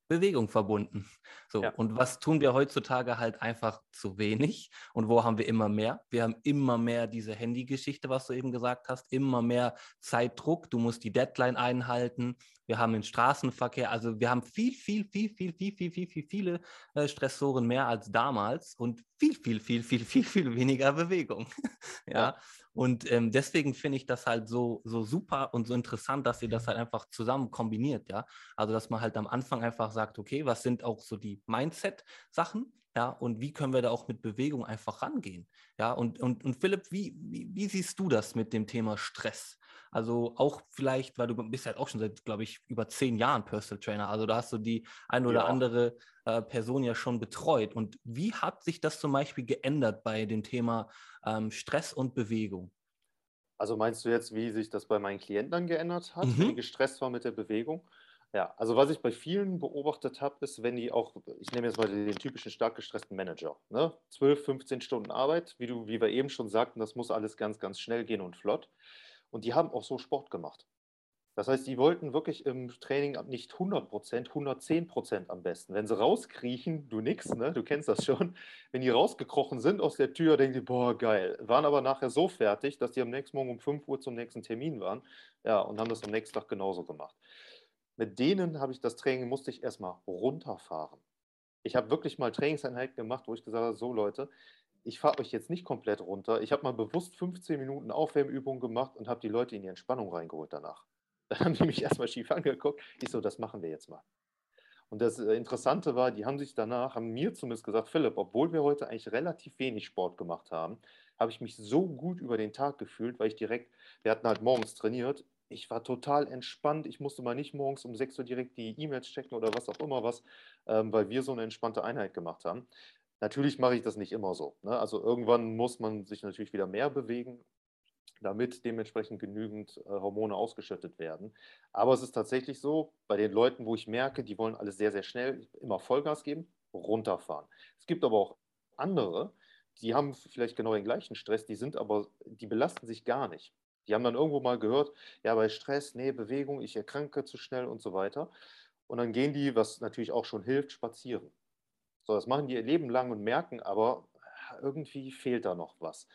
[SPEAKER 1] Bewegung verbunden. So, ja. und was tun wir heutzutage halt einfach zu wenig? Und wo haben wir immer mehr? Wir haben immer mehr diese Handy-Geschichte, was du eben gesagt hast, immer mehr Zeitdruck. Du musst die Deadline einhalten. Wir haben den Straßenverkehr, also wir haben viel, viel, viel, viel, viel, viel, viel, viel, viele äh, Stressoren mehr als damals und viel, viel, viel, viel, viel, viel weniger Bewegung. ja? ja. Und ähm, deswegen finde ich das halt so, so super und so interessant, dass ihr das halt einfach zusammen kombiniert, ja. Also, dass man halt am Anfang einfach sagt, okay, was sind auch so die Mindset-Sachen, ja, und wie können wir da auch mit Bewegung einfach rangehen? Ja, und, und, und Philipp, wie, wie, wie siehst du das mit dem Thema Stress? Also auch vielleicht, weil du bist halt auch schon seit, glaube ich, über zehn Jahren Personal Trainer. Also da hast du die ein oder ja. andere äh, Person ja schon betreut. Und wie hat sich das zum Beispiel geändert bei dem Thema ähm, Stress und Bewegung?
[SPEAKER 2] Also meinst du jetzt, wie sich das bei meinen Klienten dann geändert hat, mhm. wenn die gestresst war mit der Bewegung? Ja, also was ich bei vielen beobachtet habe, ist, wenn die auch, ich nehme jetzt mal den typischen stark gestressten Manager, ne? 12, 15 Stunden Arbeit, wie, du, wie wir eben schon sagten, das muss alles ganz, ganz schnell gehen und flott. Und die haben auch so Sport gemacht. Das heißt, die wollten wirklich im Training nicht 100 Prozent, 110 Prozent am besten. Wenn sie rauskriechen, du nix, ne? du kennst das schon. Wenn die rausgekrochen sind aus der Tür, denken die, boah, geil. Waren aber nachher so fertig, dass die am nächsten Morgen um 5 Uhr zum nächsten Termin waren. Ja, und haben das am nächsten Tag genauso gemacht. Mit denen habe ich das Training, musste ich erstmal runterfahren. Ich habe wirklich mal Trainingseinheiten gemacht, wo ich gesagt habe, so Leute, ich fahre euch jetzt nicht komplett runter. Ich habe mal bewusst 15 Minuten Aufwärmübungen gemacht und habe die Leute in die Entspannung reingeholt danach. Dann haben die mich erstmal schief angeguckt. Ich so, das machen wir jetzt mal. Und das äh, Interessante war, die haben sich danach, haben mir zumindest gesagt, Philipp, obwohl wir heute eigentlich relativ wenig Sport gemacht haben, habe ich mich so gut über den Tag gefühlt, weil ich direkt, wir hatten halt morgens trainiert, ich war total entspannt. Ich musste mal nicht morgens um 6 Uhr direkt die E-Mails checken oder was auch immer was, ähm, weil wir so eine entspannte Einheit gemacht haben. Natürlich mache ich das nicht immer so. Ne? Also irgendwann muss man sich natürlich wieder mehr bewegen, damit dementsprechend genügend äh, Hormone ausgeschüttet werden. Aber es ist tatsächlich so, bei den Leuten, wo ich merke, die wollen alles sehr, sehr schnell, immer Vollgas geben, runterfahren. Es gibt aber auch andere, die haben vielleicht genau den gleichen Stress, die sind aber, die belasten sich gar nicht. Die haben dann irgendwo mal gehört, ja, bei Stress, nee, Bewegung, ich erkranke zu schnell und so weiter. Und dann gehen die, was natürlich auch schon hilft, spazieren. So, das machen die ihr Leben lang und merken aber, irgendwie fehlt da noch was.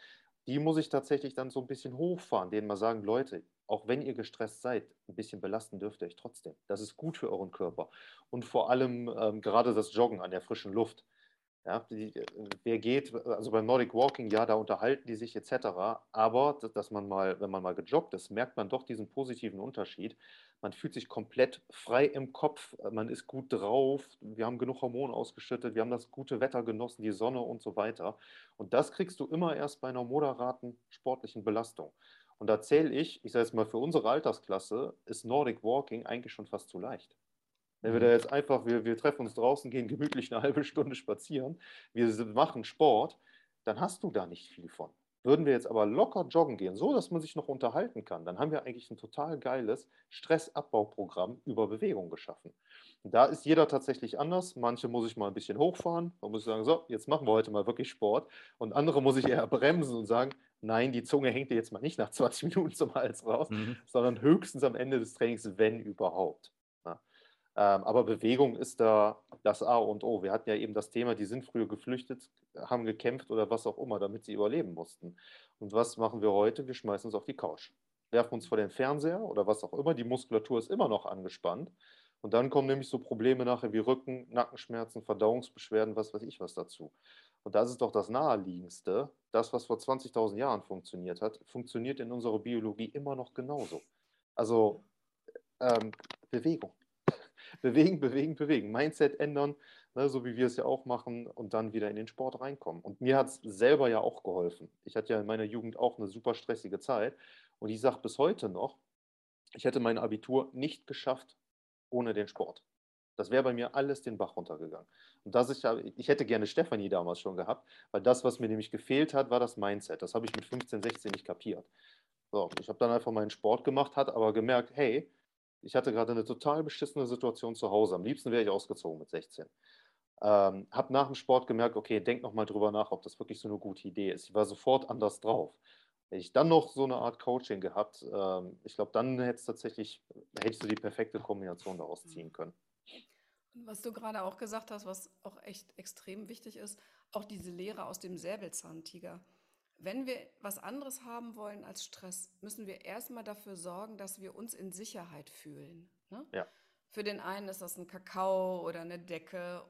[SPEAKER 2] Die muss ich tatsächlich dann so ein bisschen hochfahren, denen mal sagen, Leute, auch wenn ihr gestresst seid, ein bisschen belasten dürft ihr euch trotzdem. Das ist gut für euren Körper. Und vor allem ähm, gerade das Joggen an der frischen Luft. Ja, die, äh, wer geht, also beim Nordic Walking, ja, da unterhalten die sich etc. Aber dass man mal, wenn man mal gejoggt ist, merkt man doch diesen positiven Unterschied. Man fühlt sich komplett frei im Kopf, man ist gut drauf, wir haben genug Hormone ausgeschüttet, wir haben das gute Wetter genossen, die Sonne und so weiter. Und das kriegst du immer erst bei einer moderaten sportlichen Belastung. Und da zähle ich, ich sage jetzt mal, für unsere Altersklasse ist Nordic Walking eigentlich schon fast zu leicht. Wenn wir da jetzt einfach, wir, wir treffen uns draußen, gehen gemütlich eine halbe Stunde spazieren, wir machen Sport, dann hast du da nicht viel von. Würden wir jetzt aber locker joggen gehen, so dass man sich noch unterhalten kann, dann haben wir eigentlich ein total geiles Stressabbauprogramm über Bewegung geschaffen. Und da ist jeder tatsächlich anders. Manche muss ich mal ein bisschen hochfahren. Man muss sagen, so, jetzt machen wir heute mal wirklich Sport. Und andere muss ich eher bremsen und sagen, nein, die Zunge hängt dir jetzt mal nicht nach 20 Minuten zum Hals raus, mhm. sondern höchstens am Ende des Trainings, wenn überhaupt. Ähm, aber Bewegung ist da das A und O. Wir hatten ja eben das Thema, die sind früher geflüchtet, haben gekämpft oder was auch immer, damit sie überleben mussten. Und was machen wir heute? Wir schmeißen uns auf die Couch, werfen uns vor den Fernseher oder was auch immer. Die Muskulatur ist immer noch angespannt. Und dann kommen nämlich so Probleme nachher wie Rücken, Nackenschmerzen, Verdauungsbeschwerden, was weiß ich was dazu. Und das ist doch das Naheliegendste. Das, was vor 20.000 Jahren funktioniert hat, funktioniert in unserer Biologie immer noch genauso. Also ähm, Bewegung bewegen, bewegen, bewegen. Mindset ändern, ne, so wie wir es ja auch machen, und dann wieder in den Sport reinkommen. Und mir hat es selber ja auch geholfen. Ich hatte ja in meiner Jugend auch eine super stressige Zeit. Und ich sage bis heute noch, ich hätte mein Abitur nicht geschafft ohne den Sport. Das wäre bei mir alles den Bach runtergegangen. Und das ich, ich hätte gerne Stefanie damals schon gehabt, weil das, was mir nämlich gefehlt hat, war das Mindset. Das habe ich mit 15, 16 nicht kapiert. So, ich habe dann einfach meinen Sport gemacht, hat aber gemerkt, hey, ich hatte gerade eine total beschissene Situation zu Hause. Am liebsten wäre ich ausgezogen mit 16. Ähm, habe nach dem Sport gemerkt, okay, denk nochmal drüber nach, ob das wirklich so eine gute Idee ist. Ich war sofort anders drauf. Hätte ich dann noch so eine Art Coaching gehabt, ähm, ich glaube, dann hättest tatsächlich, hättest du die perfekte Kombination daraus ziehen können.
[SPEAKER 3] Was du gerade auch gesagt hast, was auch echt extrem wichtig ist, auch diese Lehre aus dem Säbelzahntiger. Wenn wir was anderes haben wollen als Stress, müssen wir erstmal dafür sorgen, dass wir uns in Sicherheit fühlen. Ne?
[SPEAKER 2] Ja.
[SPEAKER 3] Für den einen ist das ein Kakao oder eine Decke.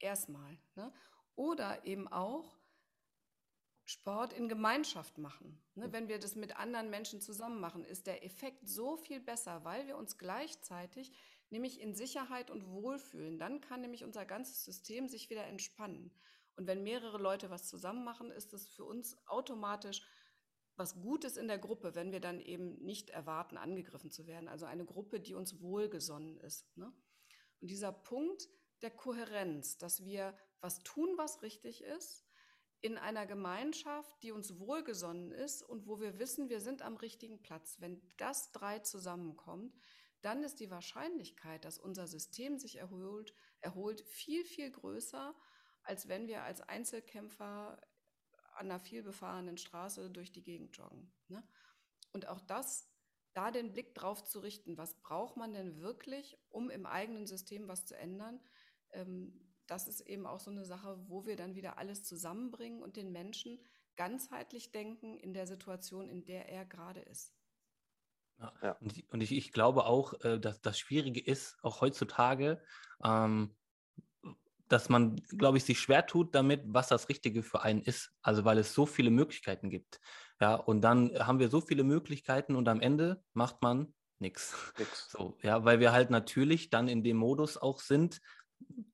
[SPEAKER 3] Erstmal. Ne? Oder eben auch Sport in Gemeinschaft machen. Ne? Wenn wir das mit anderen Menschen zusammen machen, ist der Effekt so viel besser, weil wir uns gleichzeitig nämlich in Sicherheit und Wohlfühlen. Dann kann nämlich unser ganzes System sich wieder entspannen. Und wenn mehrere Leute was zusammen machen, ist es für uns automatisch was Gutes in der Gruppe, wenn wir dann eben nicht erwarten, angegriffen zu werden. Also eine Gruppe, die uns wohlgesonnen ist. Ne? Und dieser Punkt der Kohärenz, dass wir was tun, was richtig ist, in einer Gemeinschaft, die uns wohlgesonnen ist und wo wir wissen, wir sind am richtigen Platz. Wenn das drei zusammenkommt, dann ist die Wahrscheinlichkeit, dass unser System sich erholt, erholt viel, viel größer, als wenn wir als Einzelkämpfer an einer vielbefahrenen Straße durch die Gegend joggen. Ne? Und auch das, da den Blick drauf zu richten, was braucht man denn wirklich, um im eigenen System was zu ändern, ähm, das ist eben auch so eine Sache, wo wir dann wieder alles zusammenbringen und den Menschen ganzheitlich denken in der Situation, in der er gerade ist.
[SPEAKER 1] Ja. Und, ich, und ich, ich, glaube auch, äh, dass das Schwierige ist, auch heutzutage, ähm, dass man, glaube ich, sich schwer tut damit, was das Richtige für einen ist. Also weil es so viele Möglichkeiten gibt. Ja, und dann haben wir so viele Möglichkeiten und am Ende macht man nichts. So, ja, weil wir halt natürlich dann in dem Modus auch sind,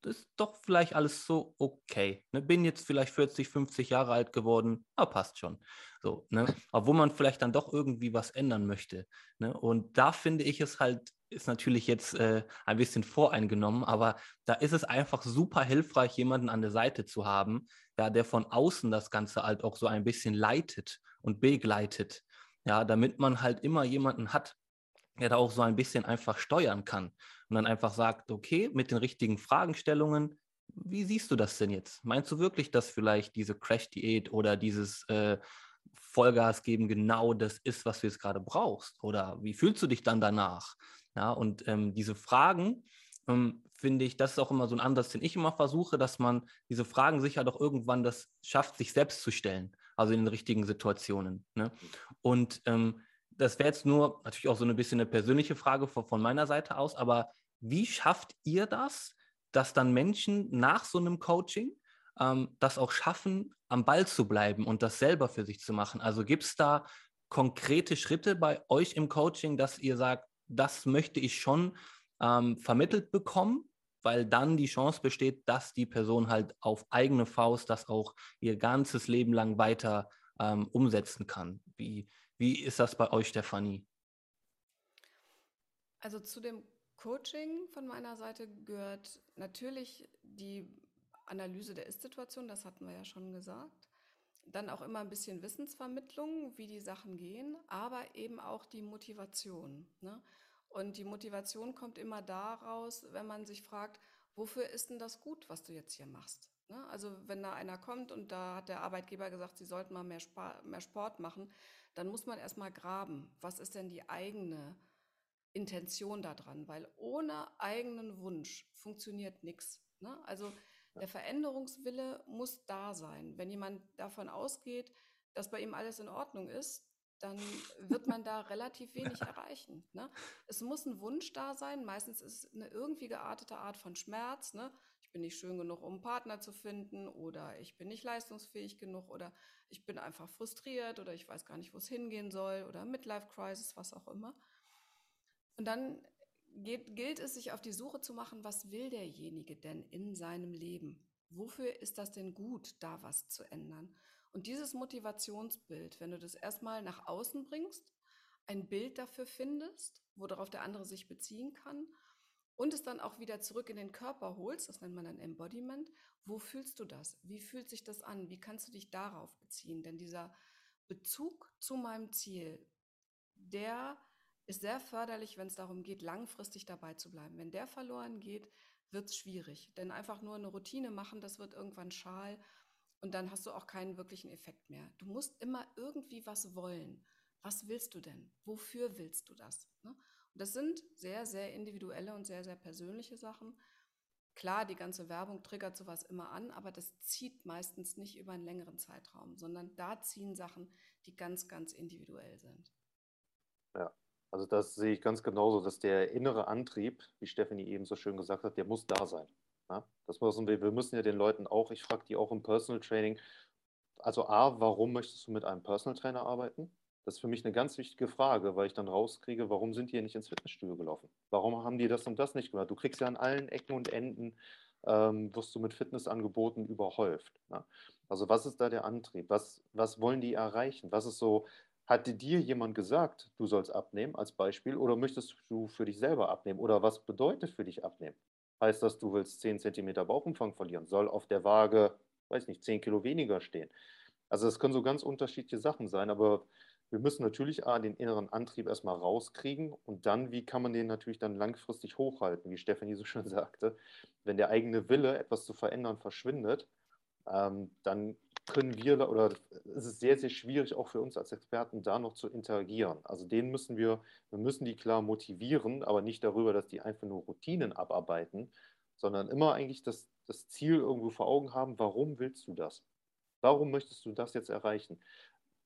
[SPEAKER 1] das ist doch vielleicht alles so okay. Ne? Bin jetzt vielleicht 40, 50 Jahre alt geworden, aber passt schon. So, ne? Obwohl man vielleicht dann doch irgendwie was ändern möchte. Ne? Und da finde ich es halt, ist natürlich jetzt äh, ein bisschen voreingenommen, aber da ist es einfach super hilfreich, jemanden an der Seite zu haben, ja, der von außen das Ganze halt auch so ein bisschen leitet und begleitet. Ja, damit man halt immer jemanden hat, der da auch so ein bisschen einfach steuern kann und dann einfach sagt, okay, mit den richtigen Fragestellungen, wie siehst du das denn jetzt? Meinst du wirklich, dass vielleicht diese Crash-Diät oder dieses äh, Vollgas geben genau das ist, was du jetzt gerade brauchst? Oder wie fühlst du dich dann danach? Ja, und ähm, diese Fragen, ähm, finde ich, das ist auch immer so ein Ansatz, den ich immer versuche, dass man diese Fragen sicher doch irgendwann das schafft, sich selbst zu stellen, also in den richtigen Situationen. Ne? Und ähm, das wäre jetzt nur natürlich auch so ein bisschen eine persönliche Frage von, von meiner Seite aus, aber wie schafft ihr das, dass dann Menschen nach so einem Coaching ähm, das auch schaffen, am Ball zu bleiben und das selber für sich zu machen? Also gibt es da konkrete Schritte bei euch im Coaching, dass ihr sagt, das möchte ich schon ähm, vermittelt bekommen, weil dann die Chance besteht, dass die Person halt auf eigene Faust das auch ihr ganzes Leben lang weiter ähm, umsetzen kann. Wie, wie ist das bei euch, Stefanie?
[SPEAKER 3] Also zu dem Coaching von meiner Seite gehört natürlich die Analyse der Ist-Situation, das hatten wir ja schon gesagt. Dann auch immer ein bisschen Wissensvermittlung, wie die Sachen gehen, aber eben auch die Motivation. Ne? Und die Motivation kommt immer daraus, wenn man sich fragt, wofür ist denn das gut, was du jetzt hier machst? Ne? Also wenn da einer kommt und da hat der Arbeitgeber gesagt, sie sollten mal mehr, mehr Sport machen, dann muss man erstmal graben. Was ist denn die eigene Intention daran? Weil ohne eigenen Wunsch funktioniert nichts. Ne? Also der Veränderungswille muss da sein. Wenn jemand davon ausgeht, dass bei ihm alles in Ordnung ist, dann wird man da relativ wenig erreichen. Ne? Es muss ein Wunsch da sein. Meistens ist es eine irgendwie geartete Art von Schmerz. Ne? Ich bin nicht schön genug, um einen Partner zu finden oder ich bin nicht leistungsfähig genug oder ich bin einfach frustriert oder ich weiß gar nicht, wo es hingehen soll oder Midlife Crisis, was auch immer. Und dann geht, gilt es, sich auf die Suche zu machen, was will derjenige denn in seinem Leben? Wofür ist das denn gut, da was zu ändern? Und dieses Motivationsbild, wenn du das erstmal nach außen bringst, ein Bild dafür findest, worauf der andere sich beziehen kann und es dann auch wieder zurück in den Körper holst, das nennt man dann Embodiment, wo fühlst du das? Wie fühlt sich das an? Wie kannst du dich darauf beziehen? Denn dieser Bezug zu meinem Ziel, der ist sehr förderlich, wenn es darum geht, langfristig dabei zu bleiben. Wenn der verloren geht, wird es schwierig. Denn einfach nur eine Routine machen, das wird irgendwann schal und dann hast du auch keinen wirklichen Effekt mehr. Du musst immer irgendwie was wollen. Was willst du denn? Wofür willst du das? Ne? Und das sind sehr, sehr individuelle und sehr, sehr persönliche Sachen. Klar, die ganze Werbung triggert sowas immer an, aber das zieht meistens nicht über einen längeren Zeitraum, sondern da ziehen Sachen, die ganz, ganz individuell sind.
[SPEAKER 2] Ja, also das sehe ich ganz genauso, dass der innere Antrieb, wie Stephanie eben so schön gesagt hat, der muss da sein. Ja, das müssen wir, wir müssen ja den Leuten auch, ich frage die auch im Personal Training, also A, warum möchtest du mit einem Personal Trainer arbeiten? Das ist für mich eine ganz wichtige Frage, weil ich dann rauskriege, warum sind die nicht ins Fitnessstudio gelaufen? Warum haben die das und das nicht gemacht? Du kriegst ja an allen Ecken und Enden, ähm, wirst du mit Fitnessangeboten überhäuft. Ne? Also was ist da der Antrieb? Was, was wollen die erreichen? Was ist so hatte dir jemand gesagt, du sollst abnehmen als Beispiel oder möchtest du für dich selber abnehmen? Oder was bedeutet für dich abnehmen? Heißt das, du willst 10 cm Bauchumfang verlieren? Soll auf der Waage, weiß nicht, 10 Kilo weniger stehen? Also das können so ganz unterschiedliche Sachen sein, aber wir müssen natürlich A, den inneren Antrieb erstmal rauskriegen und dann, wie kann man den natürlich dann langfristig hochhalten, wie Stefanie so schön sagte. Wenn der eigene Wille, etwas zu verändern, verschwindet, ähm, dann können wir oder es ist sehr, sehr schwierig auch für uns als Experten da noch zu interagieren. Also den müssen wir, wir müssen die klar motivieren, aber nicht darüber, dass die einfach nur Routinen abarbeiten, sondern immer eigentlich das, das Ziel irgendwo vor Augen haben, warum willst du das? Warum möchtest du das jetzt erreichen?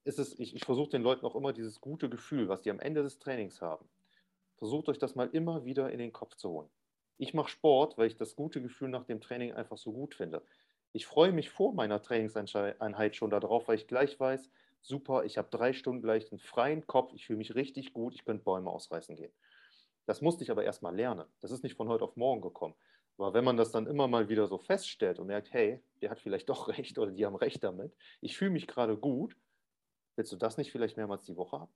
[SPEAKER 2] Ist es, ich, ich versuche den Leuten auch immer dieses gute Gefühl, was die am Ende des Trainings haben. Versucht euch das mal immer wieder in den Kopf zu holen. Ich mache Sport, weil ich das gute Gefühl nach dem Training einfach so gut finde. Ich freue mich vor meiner Trainingseinheit schon darauf, weil ich gleich weiß, super, ich habe drei Stunden gleich einen freien Kopf, ich fühle mich richtig gut, ich könnte Bäume ausreißen gehen. Das musste ich aber erstmal lernen. Das ist nicht von heute auf morgen gekommen. Aber wenn man das dann immer mal wieder so feststellt und merkt, hey, der hat vielleicht doch recht oder die haben recht damit, ich fühle mich gerade gut, willst du das nicht vielleicht mehrmals die Woche haben?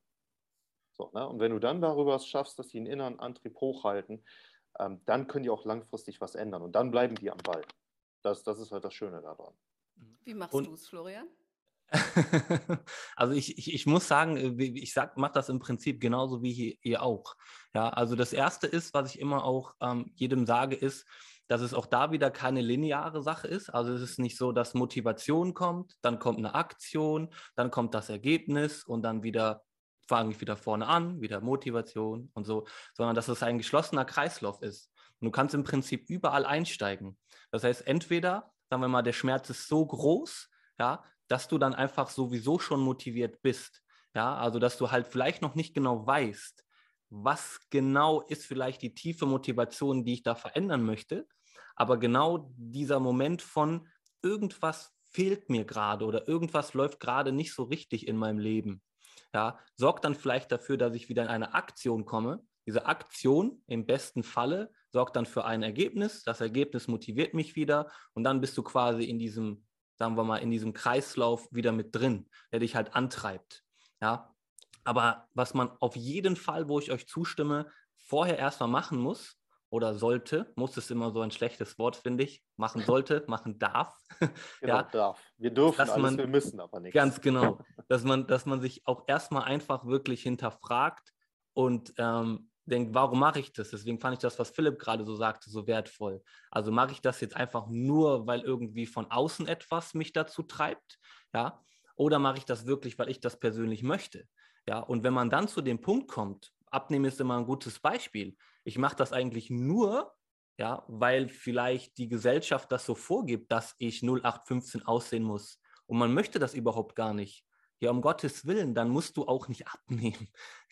[SPEAKER 2] So, ne? Und wenn du dann darüber schaffst, dass die einen inneren Antrieb hochhalten, ähm, dann können die auch langfristig was ändern und dann bleiben die am Ball. Das, das ist halt das Schöne daran.
[SPEAKER 3] Wie machst du es, Florian?
[SPEAKER 1] also ich, ich, ich, muss sagen, äh, ich mache das im Prinzip genauso wie ihr auch. Ja, also das Erste ist, was ich immer auch ähm, jedem sage, ist, dass es auch da wieder keine lineare Sache ist. Also es ist nicht so, dass Motivation kommt, dann kommt eine Aktion, dann kommt das Ergebnis und dann wieder fange ich wieder vorne an, wieder Motivation und so, sondern dass es ein geschlossener Kreislauf ist. Und du kannst im Prinzip überall einsteigen. Das heißt, entweder, sagen wir mal, der Schmerz ist so groß, ja, dass du dann einfach sowieso schon motiviert bist. Ja, also dass du halt vielleicht noch nicht genau weißt, was genau ist vielleicht die tiefe Motivation, die ich da verändern möchte. Aber genau dieser Moment von irgendwas fehlt mir gerade oder irgendwas läuft gerade nicht so richtig in meinem Leben, ja, sorgt dann vielleicht dafür, dass ich wieder in eine Aktion komme. Diese Aktion im besten Falle sorgt dann für ein Ergebnis. Das Ergebnis motiviert mich wieder und dann bist du quasi in diesem, sagen wir mal, in diesem Kreislauf wieder mit drin, der dich halt antreibt. Ja, aber was man auf jeden Fall, wo ich euch zustimme, vorher erstmal machen muss oder sollte, muss ist immer so ein schlechtes Wort, finde ich, machen sollte, machen darf.
[SPEAKER 2] Genau, ja, darf. Wir dürfen alles, man, wir müssen aber nicht.
[SPEAKER 1] Ganz genau, dass man, dass man sich auch erstmal einfach wirklich hinterfragt und ähm, denkt, warum mache ich das? Deswegen fand ich das, was Philipp gerade so sagte, so wertvoll. Also mache ich das jetzt einfach nur, weil irgendwie von außen etwas mich dazu treibt, ja? Oder mache ich das wirklich, weil ich das persönlich möchte? Ja, und wenn man dann zu dem Punkt kommt, Abnehmen ist immer ein gutes Beispiel. Ich mache das eigentlich nur, ja, weil vielleicht die Gesellschaft das so vorgibt, dass ich 0815 aussehen muss. Und man möchte das überhaupt gar nicht. Ja, um Gottes Willen, dann musst du auch nicht abnehmen.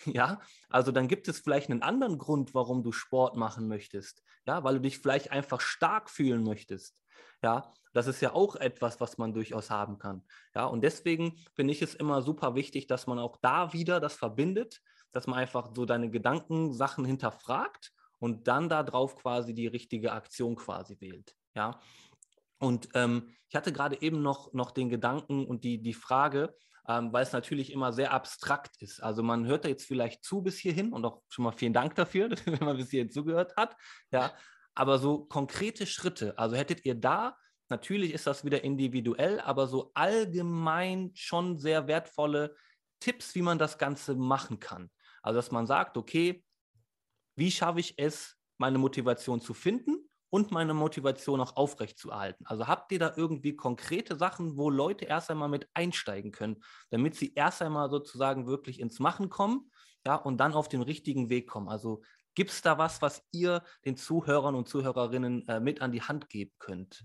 [SPEAKER 1] Ja, also dann gibt es vielleicht einen anderen Grund, warum du Sport machen möchtest. Ja, weil du dich vielleicht einfach stark fühlen möchtest. Ja, das ist ja auch etwas, was man durchaus haben kann. Ja, und deswegen finde ich es immer super wichtig, dass man auch da wieder das verbindet, dass man einfach so deine Gedankensachen hinterfragt und dann darauf quasi die richtige Aktion quasi wählt. Ja. Und ähm, ich hatte gerade eben noch, noch den Gedanken und die, die Frage, ähm, weil es natürlich immer sehr abstrakt ist. Also man hört da jetzt vielleicht zu bis hierhin und auch schon mal vielen Dank dafür, wenn man bis hierhin zugehört hat. Ja, aber so konkrete Schritte, also hättet ihr da, natürlich ist das wieder individuell, aber so allgemein schon sehr wertvolle Tipps, wie man das Ganze machen kann. Also dass man sagt, okay, wie schaffe ich es, meine Motivation zu finden und meine Motivation auch aufrechtzuerhalten. Also habt ihr da irgendwie konkrete Sachen, wo Leute erst einmal mit einsteigen können, damit sie erst einmal sozusagen wirklich ins Machen kommen, ja, und dann auf den richtigen Weg kommen? Also gibt es da was, was ihr den Zuhörern und Zuhörerinnen äh, mit an die Hand geben könnt?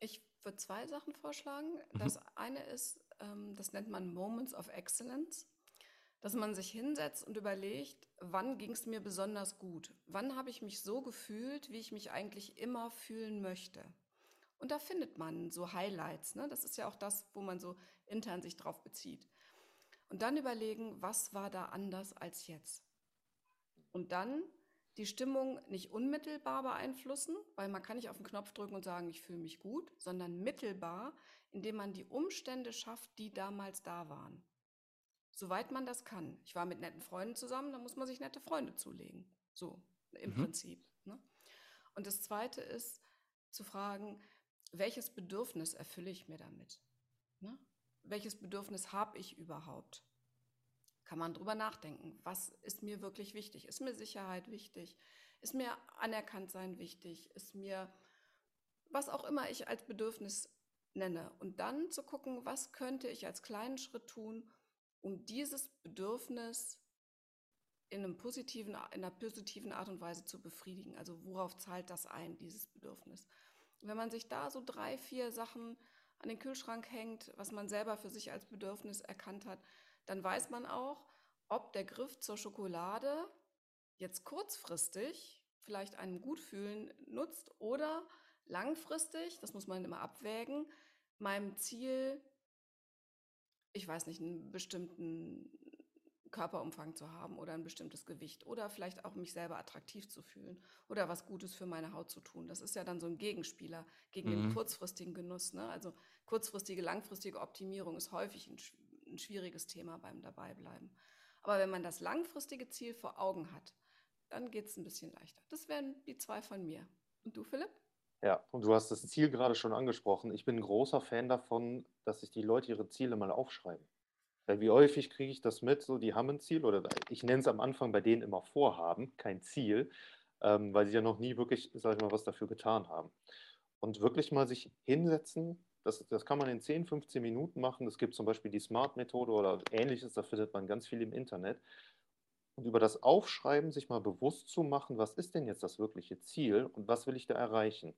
[SPEAKER 3] Ich würde zwei Sachen vorschlagen. Mhm. Das eine ist, ähm, das nennt man Moments of Excellence dass man sich hinsetzt und überlegt, wann ging es mir besonders gut? Wann habe ich mich so gefühlt, wie ich mich eigentlich immer fühlen möchte? Und da findet man so Highlights. Ne? Das ist ja auch das, wo man so intern sich drauf bezieht. Und dann überlegen, was war da anders als jetzt? Und dann die Stimmung nicht unmittelbar beeinflussen, weil man kann nicht auf den Knopf drücken und sagen, ich fühle mich gut, sondern mittelbar, indem man die Umstände schafft, die damals da waren. Soweit man das kann. Ich war mit netten Freunden zusammen, da muss man sich nette Freunde zulegen. So im mhm. Prinzip. Ne? Und das Zweite ist zu fragen, welches Bedürfnis erfülle ich mir damit? Ne? Welches Bedürfnis habe ich überhaupt? Kann man drüber nachdenken. Was ist mir wirklich wichtig? Ist mir Sicherheit wichtig? Ist mir Anerkanntsein wichtig? Ist mir was auch immer ich als Bedürfnis nenne? Und dann zu gucken, was könnte ich als kleinen Schritt tun, um dieses Bedürfnis in, einem positiven, in einer positiven Art und Weise zu befriedigen. Also worauf zahlt das ein, dieses Bedürfnis? wenn man sich da so drei, vier Sachen an den Kühlschrank hängt, was man selber für sich als Bedürfnis erkannt hat, dann weiß man auch, ob der Griff zur Schokolade jetzt kurzfristig vielleicht einem Gutfühlen nutzt oder langfristig, das muss man immer abwägen, meinem Ziel ich weiß nicht, einen bestimmten Körperumfang zu haben oder ein bestimmtes Gewicht oder vielleicht auch mich selber attraktiv zu fühlen oder was Gutes für meine Haut zu tun. Das ist ja dann so ein Gegenspieler gegen mhm. den kurzfristigen Genuss. Ne? Also kurzfristige, langfristige Optimierung ist häufig ein, ein schwieriges Thema beim Dabeibleiben. Aber wenn man das langfristige Ziel vor Augen hat, dann geht es ein bisschen leichter. Das wären die zwei von mir. Und du, Philipp?
[SPEAKER 2] Ja, und du hast das Ziel gerade schon angesprochen. Ich bin ein großer Fan davon, dass sich die Leute ihre Ziele mal aufschreiben. Weil wie häufig kriege ich das mit, so die haben ein Ziel oder ich nenne es am Anfang bei denen immer Vorhaben, kein Ziel, ähm, weil sie ja noch nie wirklich, sag ich mal, was dafür getan haben. Und wirklich mal sich hinsetzen, das, das kann man in 10, 15 Minuten machen. Es gibt zum Beispiel die Smart-Methode oder ähnliches, da findet man ganz viel im Internet. Und über das Aufschreiben sich mal bewusst zu machen, was ist denn jetzt das wirkliche Ziel und was will ich da erreichen?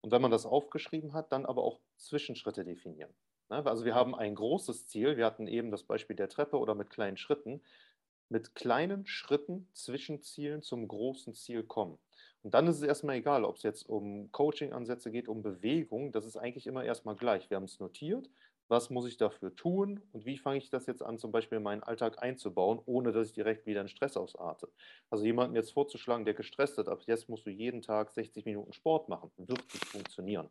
[SPEAKER 2] Und wenn man das aufgeschrieben hat, dann aber auch Zwischenschritte definieren. Ne, also wir haben ein großes Ziel, wir hatten eben das Beispiel der Treppe oder mit kleinen Schritten, mit kleinen Schritten Zwischenzielen zum großen Ziel kommen. Und dann ist es erstmal egal, ob es jetzt um Coaching-Ansätze geht, um Bewegung, das ist eigentlich immer erstmal gleich. Wir haben es notiert, was muss ich dafür tun und wie fange ich das jetzt an, zum Beispiel in meinen Alltag einzubauen, ohne dass ich direkt wieder in Stress ausarte. Also jemanden jetzt vorzuschlagen, der gestresst ist, ab jetzt musst du jeden Tag 60 Minuten Sport machen, wird nicht funktionieren.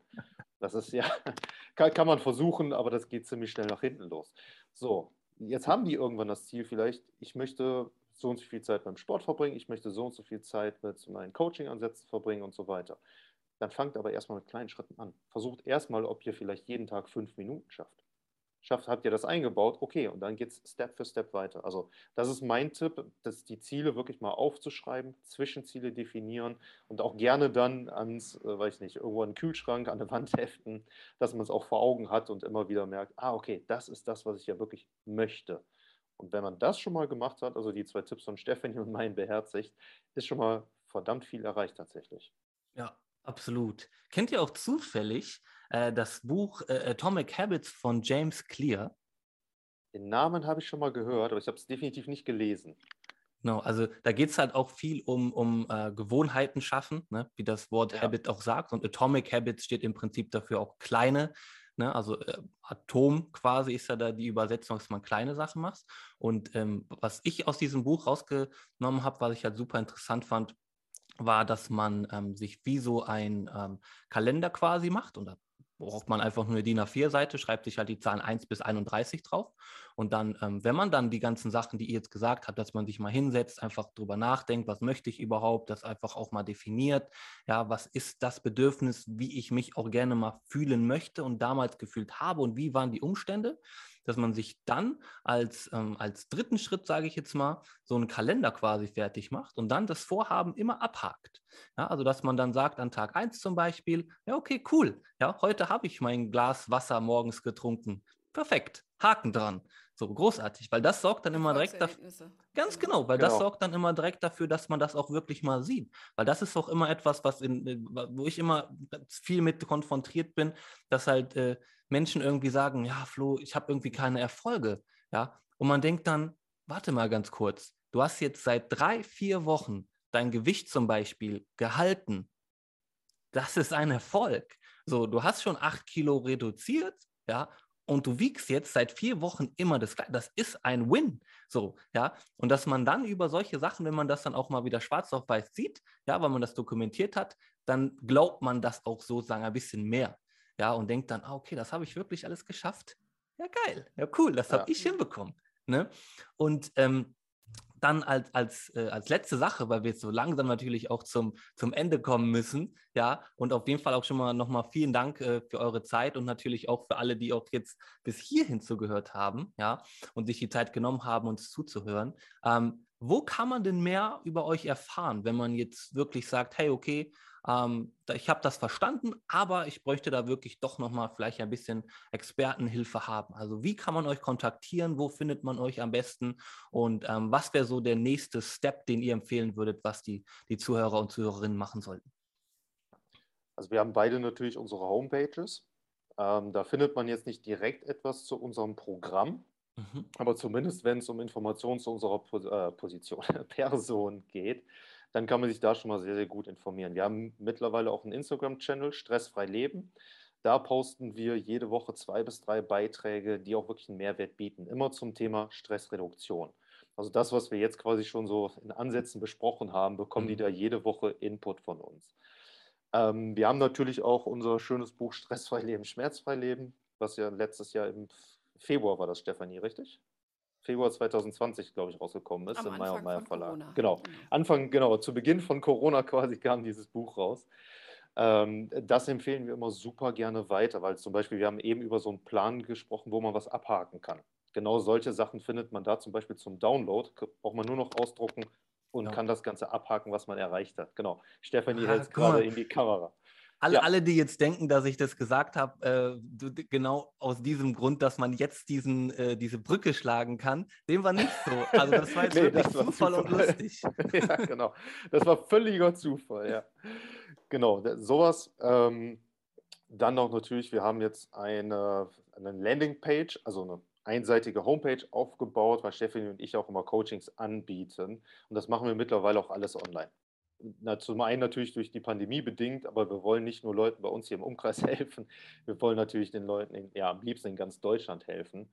[SPEAKER 2] Das ist ja, kann, kann man versuchen, aber das geht ziemlich schnell nach hinten los. So, jetzt haben die irgendwann das Ziel vielleicht, ich möchte so und so viel Zeit beim Sport verbringen, ich möchte so und so viel Zeit mit meinen Coaching-Ansätzen verbringen und so weiter. Dann fangt aber erstmal mit kleinen Schritten an. Versucht erstmal, ob ihr vielleicht jeden Tag fünf Minuten schafft schafft, habt ihr das eingebaut, okay, und dann geht es Step für Step weiter. Also das ist mein Tipp, dass die Ziele wirklich mal aufzuschreiben, Zwischenziele definieren und auch gerne dann ans, äh, weiß ich nicht, irgendwo an den Kühlschrank, an der Wand heften, dass man es auch vor Augen hat und immer wieder merkt, ah, okay, das ist das, was ich ja wirklich möchte. Und wenn man das schon mal gemacht hat, also die zwei Tipps von Stephanie und meinen beherzigt, ist schon mal verdammt viel erreicht tatsächlich.
[SPEAKER 1] Ja, absolut. Kennt ihr auch zufällig äh, das Buch äh, Atomic Habits von James Clear.
[SPEAKER 2] Den Namen habe ich schon mal gehört, aber ich habe es definitiv nicht gelesen.
[SPEAKER 1] Genau, also da geht es halt auch viel um, um äh, Gewohnheiten schaffen, ne? wie das Wort ja. Habit auch sagt. Und Atomic Habits steht im Prinzip dafür auch kleine, ne? also äh, Atom quasi ist ja da die Übersetzung, dass man kleine Sachen macht. Und ähm, was ich aus diesem Buch rausgenommen habe, was ich halt super interessant fand, war, dass man ähm, sich wie so ein ähm, Kalender quasi macht da braucht man einfach nur eine DIN A4-Seite, schreibt sich halt die Zahlen 1 bis 31 drauf. Und dann, ähm, wenn man dann die ganzen Sachen, die ihr jetzt gesagt habt, dass man sich mal hinsetzt, einfach drüber nachdenkt, was möchte ich überhaupt, das einfach auch mal definiert, ja, was ist das Bedürfnis, wie ich mich auch gerne mal fühlen möchte und damals gefühlt habe und wie waren die Umstände, dass man sich dann als, ähm, als dritten Schritt, sage ich jetzt mal, so einen Kalender quasi fertig macht und dann das Vorhaben immer abhakt. Ja, also dass man dann sagt an Tag 1 zum Beispiel, ja, okay, cool, ja, heute habe ich mein Glas Wasser morgens getrunken. Perfekt, Haken dran. So großartig, weil das sorgt dann immer direkt dafür. Ganz genau, genau weil genau. das sorgt dann immer direkt dafür, dass man das auch wirklich mal sieht. Weil das ist auch immer etwas, was in, wo ich immer viel mit konfrontiert bin, dass halt äh, Menschen irgendwie sagen, ja, Flo, ich habe irgendwie keine Erfolge. Ja, und man denkt dann, warte mal ganz kurz, du hast jetzt seit drei, vier Wochen dein Gewicht zum Beispiel gehalten. Das ist ein Erfolg. So, du hast schon acht Kilo reduziert, ja, und du wiegst jetzt seit vier Wochen immer das Gleiche. Das ist ein Win. So, ja. Und dass man dann über solche Sachen, wenn man das dann auch mal wieder schwarz auf weiß sieht, ja, weil man das dokumentiert hat, dann glaubt man das auch sozusagen ein bisschen mehr ja, und denkt dann, ah, okay, das habe ich wirklich alles geschafft. Ja, geil, ja, cool, das habe ja. ich hinbekommen. Ne? Und ähm, dann als, als, äh, als letzte Sache, weil wir jetzt so langsam natürlich auch zum, zum Ende kommen müssen, ja, und auf jeden Fall auch schon mal nochmal vielen Dank äh, für eure Zeit und natürlich auch für alle, die auch jetzt bis hierhin zugehört haben, ja, und sich die Zeit genommen haben, uns zuzuhören. Ähm, wo kann man denn mehr über euch erfahren, wenn man jetzt wirklich sagt, hey, okay, ähm, ich habe das verstanden, aber ich bräuchte da wirklich doch nochmal vielleicht ein bisschen Expertenhilfe haben. Also wie kann man euch kontaktieren? Wo findet man euch am besten? Und ähm, was wäre so der nächste Step, den ihr empfehlen würdet, was die, die Zuhörer und Zuhörerinnen machen sollten?
[SPEAKER 2] Also wir haben beide natürlich unsere Homepages. Ähm, da findet man jetzt nicht direkt etwas zu unserem Programm, mhm. aber zumindest wenn es um Informationen zu unserer äh, Position, Person geht, dann kann man sich da schon mal sehr, sehr gut informieren. Wir haben mittlerweile auch einen Instagram-Channel, Stressfrei Leben. Da posten wir jede Woche zwei bis drei Beiträge, die auch wirklich einen Mehrwert bieten, immer zum Thema Stressreduktion. Also das, was wir jetzt quasi schon so in Ansätzen besprochen haben, bekommen mhm. die da jede Woche Input von uns. Ähm, wir haben natürlich auch unser schönes Buch Stressfrei Leben, Schmerzfrei Leben, was ja letztes Jahr im Februar war das, Stefanie, richtig? Februar 2020, glaube ich, rausgekommen ist, Am im Meyer Meyer Verlag. Corona. Genau. genau. Anfang, genau, zu Beginn von Corona quasi kam dieses Buch raus. Ähm, das empfehlen wir immer super gerne weiter, weil zum Beispiel, wir haben eben über so einen Plan gesprochen, wo man was abhaken kann. Genau solche Sachen findet man da zum Beispiel zum Download. Braucht man nur noch ausdrucken und ja. kann das Ganze abhaken, was man erreicht hat. Genau. Stefanie ah, hält es gerade in die Kamera.
[SPEAKER 1] Alle, ja. alle, die jetzt denken, dass ich das gesagt habe, äh, genau aus diesem Grund, dass man jetzt diesen, äh, diese Brücke schlagen kann, dem war nicht so. Also das war jetzt nee, wirklich Zufall, Zufall, und lustig.
[SPEAKER 2] ja, genau. Das war völliger Zufall, ja. Genau, sowas. Ähm, dann noch natürlich, wir haben jetzt eine, eine Landingpage, also eine einseitige Homepage aufgebaut, weil Stefanie und ich auch immer Coachings anbieten. Und das machen wir mittlerweile auch alles online na, zum einen natürlich durch die Pandemie bedingt, aber wir wollen nicht nur Leuten bei uns hier im Umkreis helfen, wir wollen natürlich den Leuten in, ja, am liebsten in ganz Deutschland helfen.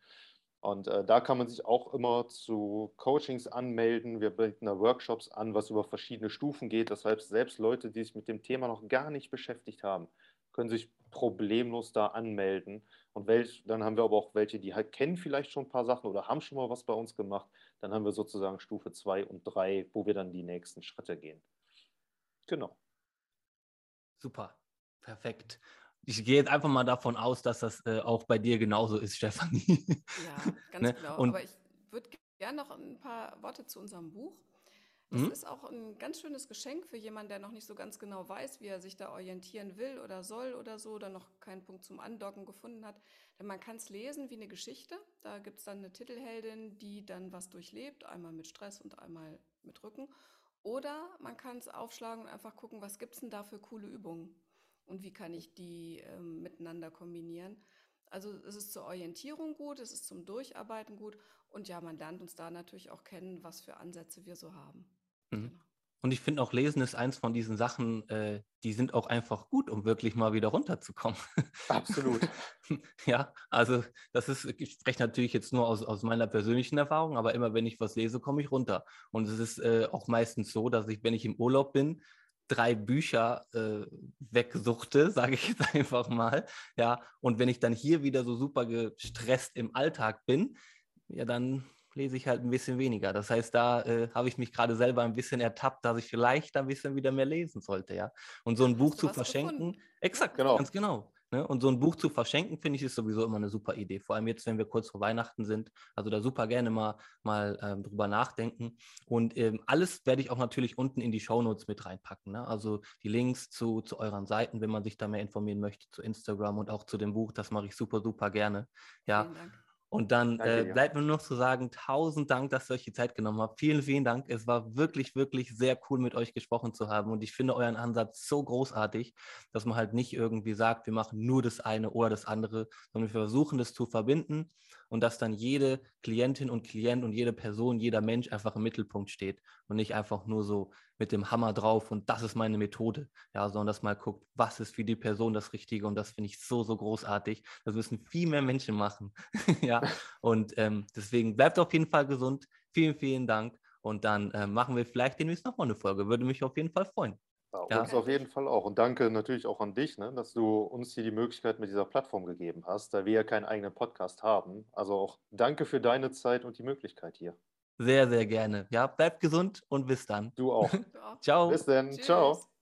[SPEAKER 2] Und äh, da kann man sich auch immer zu Coachings anmelden. Wir bieten da Workshops an, was über verschiedene Stufen geht. Das heißt, selbst Leute, die sich mit dem Thema noch gar nicht beschäftigt haben, können sich problemlos da anmelden. Und welch, dann haben wir aber auch welche, die halt kennen vielleicht schon ein paar Sachen oder haben schon mal was bei uns gemacht. Dann haben wir sozusagen Stufe 2 und 3, wo wir dann die nächsten Schritte gehen. Genau.
[SPEAKER 1] Super, perfekt. Ich gehe jetzt einfach mal davon aus, dass das äh, auch bei dir genauso ist, Stefanie.
[SPEAKER 3] Ja, ganz ne? genau. Und Aber ich würde gerne noch ein paar Worte zu unserem Buch. Das mhm. ist auch ein ganz schönes Geschenk für jemanden, der noch nicht so ganz genau weiß, wie er sich da orientieren will oder soll oder so, oder noch keinen Punkt zum Andocken gefunden hat. Denn man kann es lesen wie eine Geschichte. Da gibt es dann eine Titelheldin, die dann was durchlebt, einmal mit Stress und einmal mit Rücken. Oder man kann es aufschlagen und einfach gucken, was gibt es denn da für coole Übungen und wie kann ich die ähm, miteinander kombinieren. Also es ist zur Orientierung gut, es ist zum Durcharbeiten gut und ja, man lernt uns da natürlich auch kennen, was für Ansätze wir so haben.
[SPEAKER 1] Mhm. Genau. Und ich finde auch, Lesen ist eins von diesen Sachen, äh, die sind auch einfach gut, um wirklich mal wieder runterzukommen.
[SPEAKER 2] Absolut.
[SPEAKER 1] ja, also das ist, ich spreche natürlich jetzt nur aus, aus meiner persönlichen Erfahrung, aber immer wenn ich was lese, komme ich runter. Und es ist äh, auch meistens so, dass ich, wenn ich im Urlaub bin, drei Bücher äh, wegsuchte, sage ich jetzt einfach mal. Ja, und wenn ich dann hier wieder so super gestresst im Alltag bin, ja, dann lese ich halt ein bisschen weniger. Das heißt, da äh, habe ich mich gerade selber ein bisschen ertappt, dass ich vielleicht ein bisschen wieder mehr lesen sollte, ja. Und so ein Buch zu verschenken, gefunden? exakt, genau. ganz genau. Ne? Und so ein Buch zu verschenken, finde ich, ist sowieso immer eine super Idee. Vor allem jetzt, wenn wir kurz vor Weihnachten sind. Also da super gerne mal, mal ähm, drüber nachdenken. Und ähm, alles werde ich auch natürlich unten in die Shownotes mit reinpacken. Ne? Also die Links zu, zu euren Seiten, wenn man sich da mehr informieren möchte, zu Instagram und auch zu dem Buch. Das mache ich super, super gerne. Ja. Vielen Dank. Und dann Danke, äh, bleibt mir nur noch zu sagen, tausend Dank, dass ihr euch die Zeit genommen habt. Vielen, vielen Dank. Es war wirklich, wirklich sehr cool, mit euch gesprochen zu haben. Und ich finde euren Ansatz so großartig, dass man halt nicht irgendwie sagt, wir machen nur das eine oder das andere, sondern wir versuchen das zu verbinden und dass dann jede Klientin und Klient und jede Person, jeder Mensch einfach im Mittelpunkt steht und nicht einfach nur so mit dem Hammer drauf und das ist meine Methode, ja, sondern dass mal guckt, was ist für die Person das Richtige und das finde ich so, so großartig. Das müssen viel mehr Menschen machen, ja, und ähm, deswegen bleibt auf jeden Fall gesund. Vielen, vielen Dank und dann äh, machen wir vielleicht demnächst nochmal eine Folge. Würde mich auf jeden Fall freuen.
[SPEAKER 2] Ja, ja. Uns auf jeden Fall auch. Und danke natürlich auch an dich, ne, dass du uns hier die Möglichkeit mit dieser Plattform gegeben hast, da wir ja keinen eigenen Podcast haben. Also auch danke für deine Zeit und die Möglichkeit hier.
[SPEAKER 1] Sehr, sehr gerne. Ja, bleibt gesund und bis dann.
[SPEAKER 2] Du auch.
[SPEAKER 1] Ciao.
[SPEAKER 2] Bis dann. Ciao.